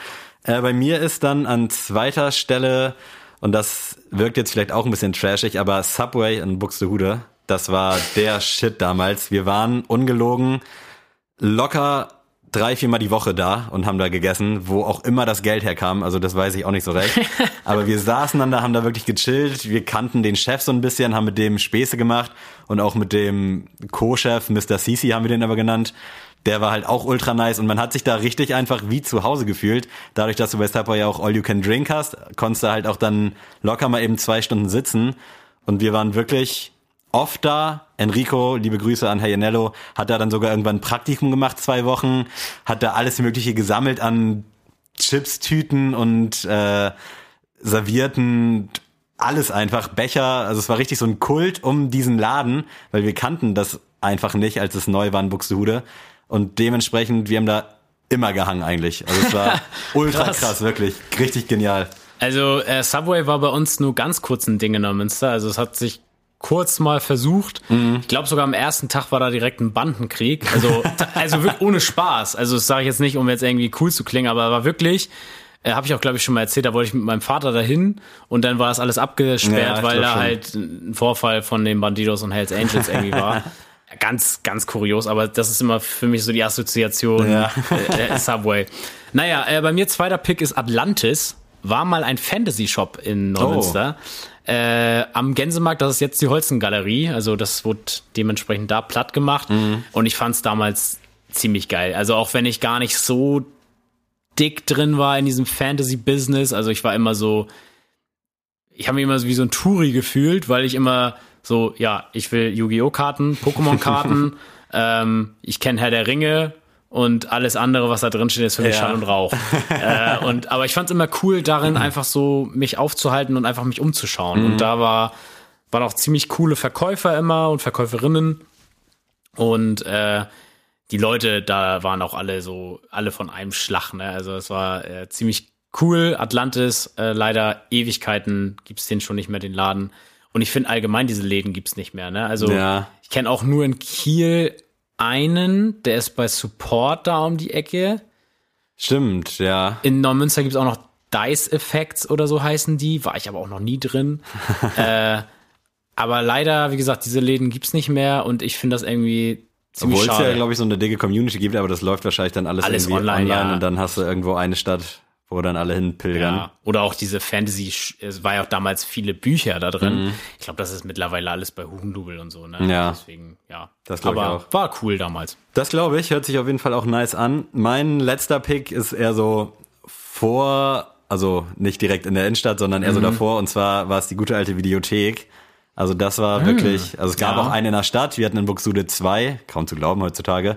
Äh, bei mir ist dann an zweiter Stelle, und das wirkt jetzt vielleicht auch ein bisschen trashig, aber Subway in Buxtehude, das war der Shit damals. Wir waren ungelogen locker drei, viermal die Woche da und haben da gegessen, wo auch immer das Geld herkam. Also das weiß ich auch nicht so recht. Aber wir saßen dann da, haben da wirklich gechillt. Wir kannten den Chef so ein bisschen, haben mit dem Späße gemacht und auch mit dem Co-Chef, Mr. Sisi haben wir den aber genannt. Der war halt auch ultra nice und man hat sich da richtig einfach wie zu Hause gefühlt. Dadurch, dass du bei Subway ja auch All You Can Drink hast, konntest du halt auch dann locker mal eben zwei Stunden sitzen. Und wir waren wirklich oft da. Enrico, liebe Grüße an Herr Janello, hat da dann sogar irgendwann ein Praktikum gemacht, zwei Wochen, hat da alles Mögliche gesammelt an Chips-Tüten und äh, Servierten, alles einfach, Becher, also es war richtig so ein Kult um diesen Laden, weil wir kannten das einfach nicht, als es neu war in Buxtehude und dementsprechend, wir haben da immer gehangen eigentlich. Also es war ultra Krass. krass, wirklich, richtig genial. Also äh, Subway war bei uns nur ganz kurz ein Ding in der Münster. Also es hat sich kurz mal versucht. Ich glaube sogar am ersten Tag war da direkt ein Bandenkrieg. Also also wirklich ohne Spaß. Also das sage ich jetzt nicht, um jetzt irgendwie cool zu klingen, aber war wirklich äh, habe ich auch, glaube ich, schon mal erzählt, da wollte ich mit meinem Vater dahin und dann war das alles abgesperrt, Ja, weil da schon. halt ein Vorfall von den Bandidos und Hells Angels irgendwie war. Ganz, ganz kurios, aber das ist immer für mich so die Assoziation Ja. äh, äh, Subway. Naja, äh, bei mir zweiter Pick ist Atlantis. War mal ein Fantasy-Shop in Neumünster. Äh, am Gänsemarkt, das ist jetzt die Holzengalerie. Also das wurde dementsprechend da platt gemacht. Und ich fand es damals ziemlich geil. Also auch wenn ich gar nicht so dick drin war in diesem Fantasy-Business. Also ich war immer so, ich habe mich immer so wie so ein Touri gefühlt, weil ich immer so, ja, ich will Yu-Gi-Oh! Karten, Pokémon-Karten, ähm, ich kenne Herr der Ringe und alles andere, was da drin steht, ist für mich Ja. Schall und Rauch. äh, und, aber ich fand es immer cool darin, einfach so mich aufzuhalten und einfach mich umzuschauen. Und da war, waren auch ziemlich coole Verkäufer immer und Verkäuferinnen. Und äh, die Leute da waren auch alle so, alle von einem Schlag, ne? Also es war äh, ziemlich cool. Atlantis, äh, leider Ewigkeiten gibt's den schon nicht mehr, den Laden. Und ich finde allgemein, diese Läden gibt's nicht mehr. Ne? Also Ja. ich kenne auch nur in Kiel einen, der ist bei Support da um die Ecke. Stimmt, ja. In Neumünster gibt's auch noch Dice Effects oder so heißen die. War ich aber auch noch nie drin. äh, aber leider, wie gesagt, diese Läden gibt's nicht mehr und ich finde das irgendwie ziemlich Obwohl es schade. ja, glaube ich, so eine dicke Community gibt, aber das läuft wahrscheinlich dann alles, Alles irgendwie online, ja. und dann hast du irgendwo eine Stadt, wo dann alle hinpilgern. Ja, oder auch diese Fantasy, es war ja auch damals viele Bücher da drin. Ich glaube, das ist mittlerweile alles bei Hugendubel und so, ne? Mhm. Ja. Deswegen, ja. Das glaub ich auch. war cool damals. Das glaube ich, hört sich auf jeden Fall auch nice an. Mein letzter Pick ist eher so vor, also nicht direkt in der Innenstadt, sondern eher so Mhm. davor. Und zwar war es die gute alte Videothek. Also das war wirklich, also es gab. Ja. auch eine in der Stadt, wir hatten in Buxtehude zwei, kaum zu glauben heutzutage.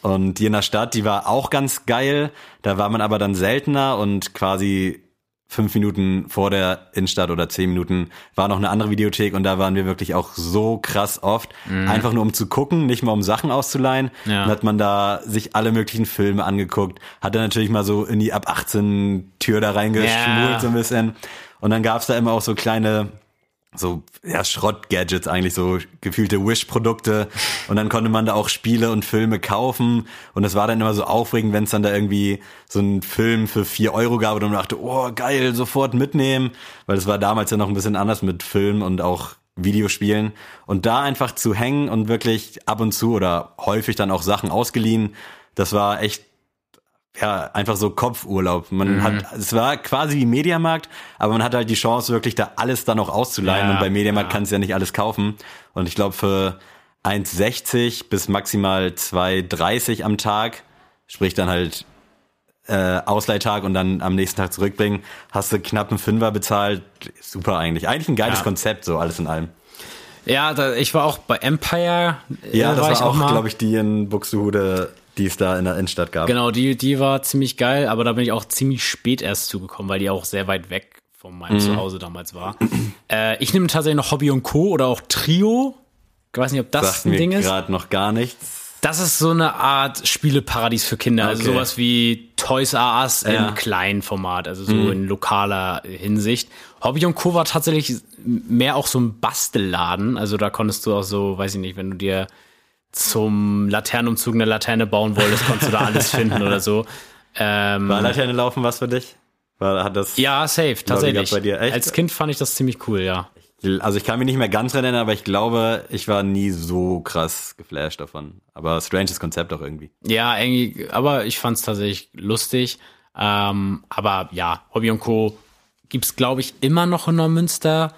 Und die in der Stadt, die war auch ganz geil. Da war man aber dann seltener und quasi fünf Minuten vor der Innenstadt oder zehn Minuten war noch eine andere Videothek und da waren wir wirklich auch so krass oft. Einfach nur um zu gucken, nicht mal um Sachen auszuleihen. Ja. Dann hat man da sich alle möglichen Filme angeguckt, hat dann natürlich mal so in die ab 18 Tür da reingeschmult Ja. so ein bisschen. Und dann gab's da immer auch so kleine so ja, Schrott-Gadgets eigentlich, so gefühlte Wish-Produkte. Und dann konnte man da auch Spiele und Filme kaufen. Und es war dann immer so aufregend, wenn es dann da irgendwie so einen Film für vier Euro gab und man dachte, oh geil, sofort mitnehmen. Weil es war damals ja noch ein bisschen anders mit Film und auch Videospielen. Und da einfach zu hängen und wirklich ab und zu oder häufig dann auch Sachen ausgeliehen, das war echt ja, einfach so Kopfurlaub. Man Mhm. hat, es war quasi wie Mediamarkt, aber man hat halt die Chance, wirklich da alles dann noch auszuleihen. Ja, und bei Mediamarkt ja. kannst du ja nicht alles kaufen. Und ich glaube, für 1,60 bis maximal 2,30 am Tag, sprich dann halt äh, Ausleihtag und dann am nächsten Tag zurückbringen, hast du knapp einen Fünfer bezahlt. Super eigentlich. Eigentlich ein geiles Ja. Konzept, so alles in allem. Ja, da, ich war auch bei Empire. Ja, äh, das ich war auch, mal. glaube ich, die in Buxtehude, die es da in der Innenstadt gab. Genau, die, die war ziemlich geil, aber da bin ich auch ziemlich spät erst zugekommen, weil die auch sehr weit weg von meinem Mhm. Zuhause damals war. äh, ich nehme tatsächlich noch Hobby und Co. oder auch Trio. Ich weiß nicht, ob das Sagt ein Ding ist. gerade noch gar nichts. Das ist so eine Art Spieleparadies für Kinder. Also Okay. sowas wie Toys R Us Ja. Mhm. im kleinen Format, also so in lokaler Hinsicht. Hobby und Co. war tatsächlich mehr auch so ein Bastelladen. Also da konntest du auch so, weiß ich nicht, wenn du dir zum Laternenumzug eine Laterne bauen wolltest, konntest du da alles finden oder so. Ähm, War Laterne laufen was für dich? War, hat das, ja, safe, tatsächlich. bei dir, echt? Als Kind fand ich das ziemlich cool, ja. Also ich kann mich nicht mehr ganz erinnern, aber ich glaube, ich war nie so krass geflasht davon. Aber stranges Konzept auch irgendwie. Ja, irgendwie, aber ich fand's tatsächlich lustig. Ähm, aber ja, Hobby und Co. gibt's, glaube ich, immer noch in Neumünster.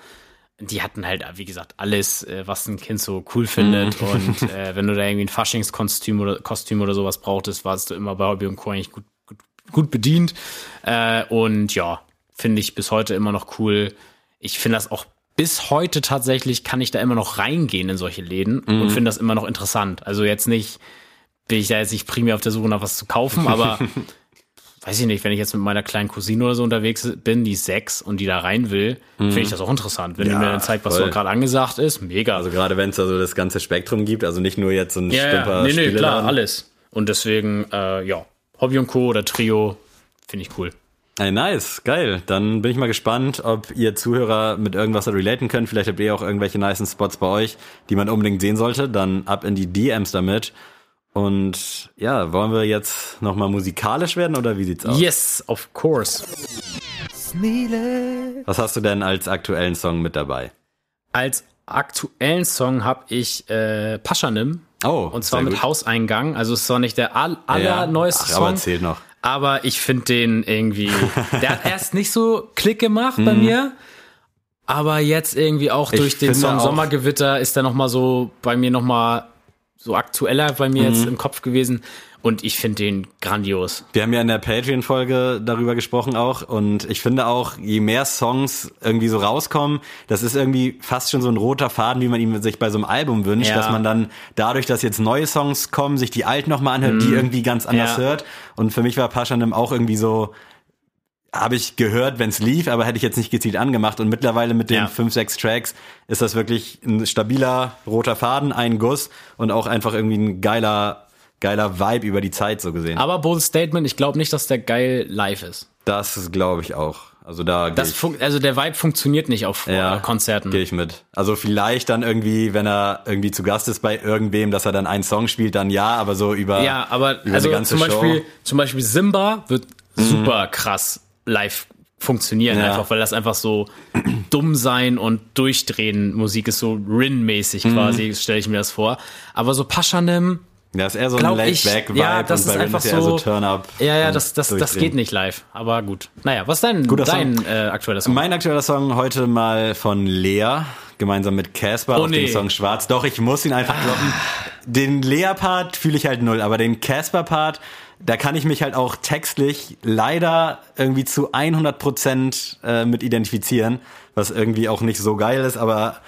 Die hatten halt, wie gesagt, alles, äh, was ein Kind so cool findet. Und äh, wenn du da irgendwie ein Faschingskostüm oder Kostüm oder sowas brauchtest, warst du immer bei Hobby und Co. eigentlich gut, gut, gut bedient. Äh, und ja, finde ich bis heute immer noch cool. Ich finde das auch bis heute tatsächlich, kann ich da immer noch reingehen in solche Läden und finde das immer noch interessant. Also jetzt nicht, bin ich da jetzt nicht primär auf der Suche nach was zu kaufen, aber weiß ich nicht, wenn ich jetzt mit meiner kleinen Cousine oder so unterwegs bin, die ist sechs und die da rein will, finde ich das auch interessant. Wenn Ja, die mir dann zeigt, was voll. so gerade angesagt ist, mega. Also gerade wenn es da so das ganze Spektrum gibt, also nicht nur jetzt so ein ja, stumper ja, nee, nee, klar, alles. Und deswegen, äh, ja, Hobby und Co. oder Trio, finde ich cool. Ey, nice, geil. Dann bin ich mal gespannt, ob ihr Zuhörer mit irgendwas relaten könnt. Vielleicht habt ihr auch irgendwelche nicen Spots bei euch, die man unbedingt sehen sollte. Dann ab in die DMs damit. Und ja, wollen wir jetzt nochmal musikalisch werden oder wie sieht's aus? Yes, of course. Was hast du denn als aktuellen Song mit dabei? Als aktuellen Song habe ich äh, Paschanim. Oh, Und zwar sehr mit gut. Hauseingang. Also es ist zwar nicht der all, Ja. allerneueste Ach, Song. aber zählt noch. Aber ich finde den irgendwie. Der hat erst nicht so Klick gemacht bei mir. Aber jetzt irgendwie auch Ich durch den Song auch- Sommergewitter ist der nochmal so bei mir nochmal so aktueller bei mir Mhm. jetzt im Kopf gewesen. Und ich finde den grandios. Wir haben ja in der Patreon-Folge darüber gesprochen auch und ich finde auch, je mehr Songs irgendwie so rauskommen, das ist irgendwie fast schon so ein roter Faden, wie man ihn sich bei so einem Album wünscht, Ja. dass man dann dadurch, dass jetzt neue Songs kommen, sich die alten nochmal anhört, die irgendwie ganz anders Mhm. Ja. hört. Und für mich war Paschanim auch irgendwie so, habe ich gehört, wenn es lief, aber hätte ich jetzt nicht gezielt angemacht. Und mittlerweile mit den Ja. fünf, sechs Tracks ist das wirklich ein stabiler roter Faden, ein Guss und auch einfach irgendwie ein geiler, geiler Vibe über die Zeit so gesehen. Aber bold Statement, ich glaube nicht, dass der geil live ist. Das glaube ich auch. Also da Das also der Vibe funktioniert nicht auf ja, äh, Konzerten. Gehe ich mit. Also vielleicht dann irgendwie, wenn er irgendwie zu Gast ist bei irgendwem, dass er dann einen Song spielt, dann ja, aber so über Ja, aber über also die ganze zum Show. Beispiel, zum Beispiel Simba wird super krass live funktionieren, Ja. einfach weil das einfach so dumm sein und durchdrehen Musik ist so Rin-mäßig Mhm. quasi, stelle ich mir das vor. Aber so Paschanim, Ja, ist eher so ein Laid-Back-Vibe ja, das und bei ist Rin einfach ist ja eher so so, Turn-Up. ja, ja, das, das, das geht nicht live. Aber gut. Naja, was ist dein, Guter dein äh, aktueller Song? Mein aktueller Song heute mal von Lea, gemeinsam mit Casper Oh, auf nee. dem Song Schwarz. Doch, ich muss ihn einfach droppen. Den Lea-Part fühle ich halt null, aber den Casper-Part, da kann ich mich halt auch textlich leider irgendwie zu 100 Prozent äh, mit identifizieren, was irgendwie auch nicht so geil ist, aber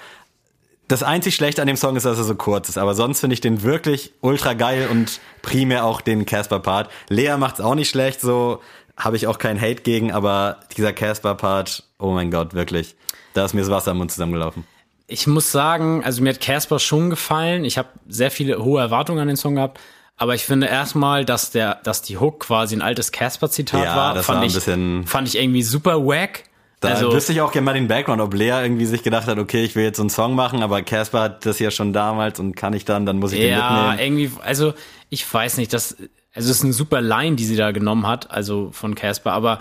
das einzig Schlechte an dem Song ist, dass er so kurz ist. Aber sonst finde ich den wirklich ultra geil und primär auch den Casper-Part. Lea macht's auch nicht schlecht, so habe ich auch keinen Hate gegen, aber dieser Casper-Part, oh mein Gott, wirklich. Da ist mir das Wasser im Mund zusammengelaufen. Ich muss sagen, also mir hat Casper schon gefallen. Ich habe sehr viele hohe Erwartungen an den Song gehabt. Aber ich finde erstmal, dass der, dass die Hook quasi ein altes Casper-Zitat Ja, war, das fand war ein ich, bisschen- fand ich irgendwie super wack. Da also, wüsste ich auch gerne mal den Background, ob Lea irgendwie sich gedacht hat, okay, ich will jetzt so einen Song machen, aber Casper hat das ja schon damals und kann ich dann, dann muss ich den ja, mitnehmen. irgendwie, also ich weiß nicht, das, also es ist eine super Line, die sie da genommen hat, also von Casper, aber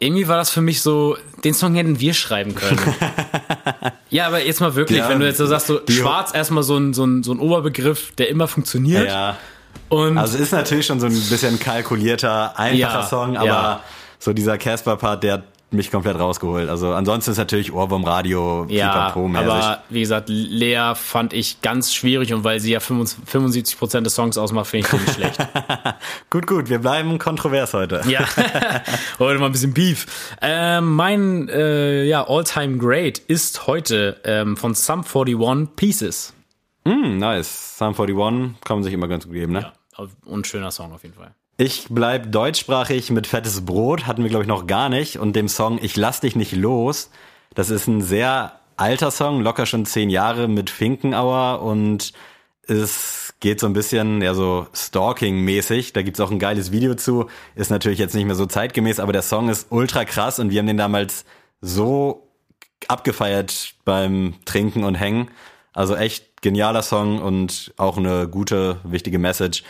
irgendwie war das für mich so, den Song hätten wir schreiben können. ja, aber jetzt mal wirklich, Ja, wenn du jetzt so sagst, so schwarz erstmal so ein, so, ein, so ein Oberbegriff, der immer funktioniert. Ja, Und also ist natürlich schon so ein bisschen kalkulierter, einfacher Ja, Song, aber ja. so dieser Casper-Part, der hat mich komplett rausgeholt. Also ansonsten ist natürlich Ohrwurm-Radio, Ja, Pipapo-mäßig. aber wie gesagt, Lea fand ich ganz schwierig und weil sie ja 75 Prozent des Songs ausmacht, finde ich die nicht schlecht. Gut, gut, wir bleiben kontrovers heute. ja, heute mal ein bisschen Beef. Ähm, mein äh, ja, All-Time Great ist heute ähm, von Sum 41 Pieces. Hm, nice. Sum 41 kann man sich immer ganz gut geben, ne? Ja, und schöner Song auf jeden Fall. Ich bleib deutschsprachig mit fettes Brot, hatten wir glaube ich noch gar nicht. Und dem Song Ich lass dich nicht los. Das ist ein sehr alter Song, locker schon zehn Jahre mit Finkenauer und es geht so ein bisschen, ja, so Stalking-mäßig. Da gibt's auch ein geiles Video zu. Ist natürlich jetzt nicht mehr so zeitgemäß, aber der Song ist ultra krass und wir haben den damals so abgefeiert beim Trinken und Hängen. Also echt genialer Song und auch eine gute, wichtige Message.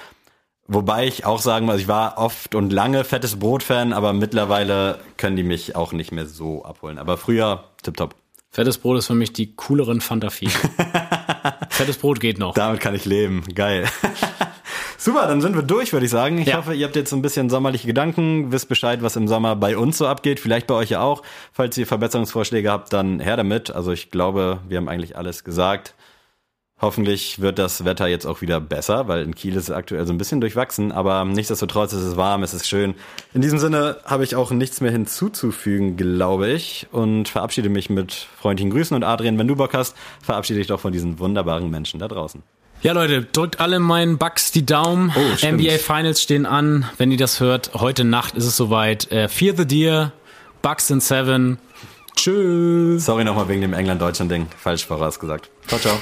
Wobei ich auch sagen muss, ich war oft und lange fettes Brot-Fan, aber mittlerweile können die mich auch nicht mehr so abholen. Aber früher tipptopp. Fettes Brot ist für mich die cooleren Fanta 4. Fettes Brot geht noch. Damit kann ich leben. Geil. Super, dann sind wir durch, würde ich sagen. Ich Ja. hoffe, ihr habt jetzt ein bisschen sommerliche Gedanken, wisst Bescheid, was im Sommer bei uns so abgeht, vielleicht bei euch ja auch. Falls ihr Verbesserungsvorschläge habt, dann her damit. Also ich glaube, wir haben eigentlich alles gesagt. Hoffentlich wird das Wetter jetzt auch wieder besser, weil in Kiel ist es aktuell so ein bisschen durchwachsen, aber nichtsdestotrotz ist es warm, es ist schön. In diesem Sinne habe ich auch nichts mehr hinzuzufügen, glaube ich, und verabschiede mich mit freundlichen Grüßen und Adrian, wenn du Bock hast, verabschiede dich doch von diesen wunderbaren Menschen da draußen. Ja, Leute, drückt alle meinen Bucks die Daumen. Oh. NBA Finals stehen an. Wenn ihr das hört, heute Nacht ist es soweit. Äh, Fear the Deer, Bucks in Seven. Tschüss. Sorry nochmal wegen dem England-Deutschland-Ding. Falsch vorausgesagt. Ciao, ciao.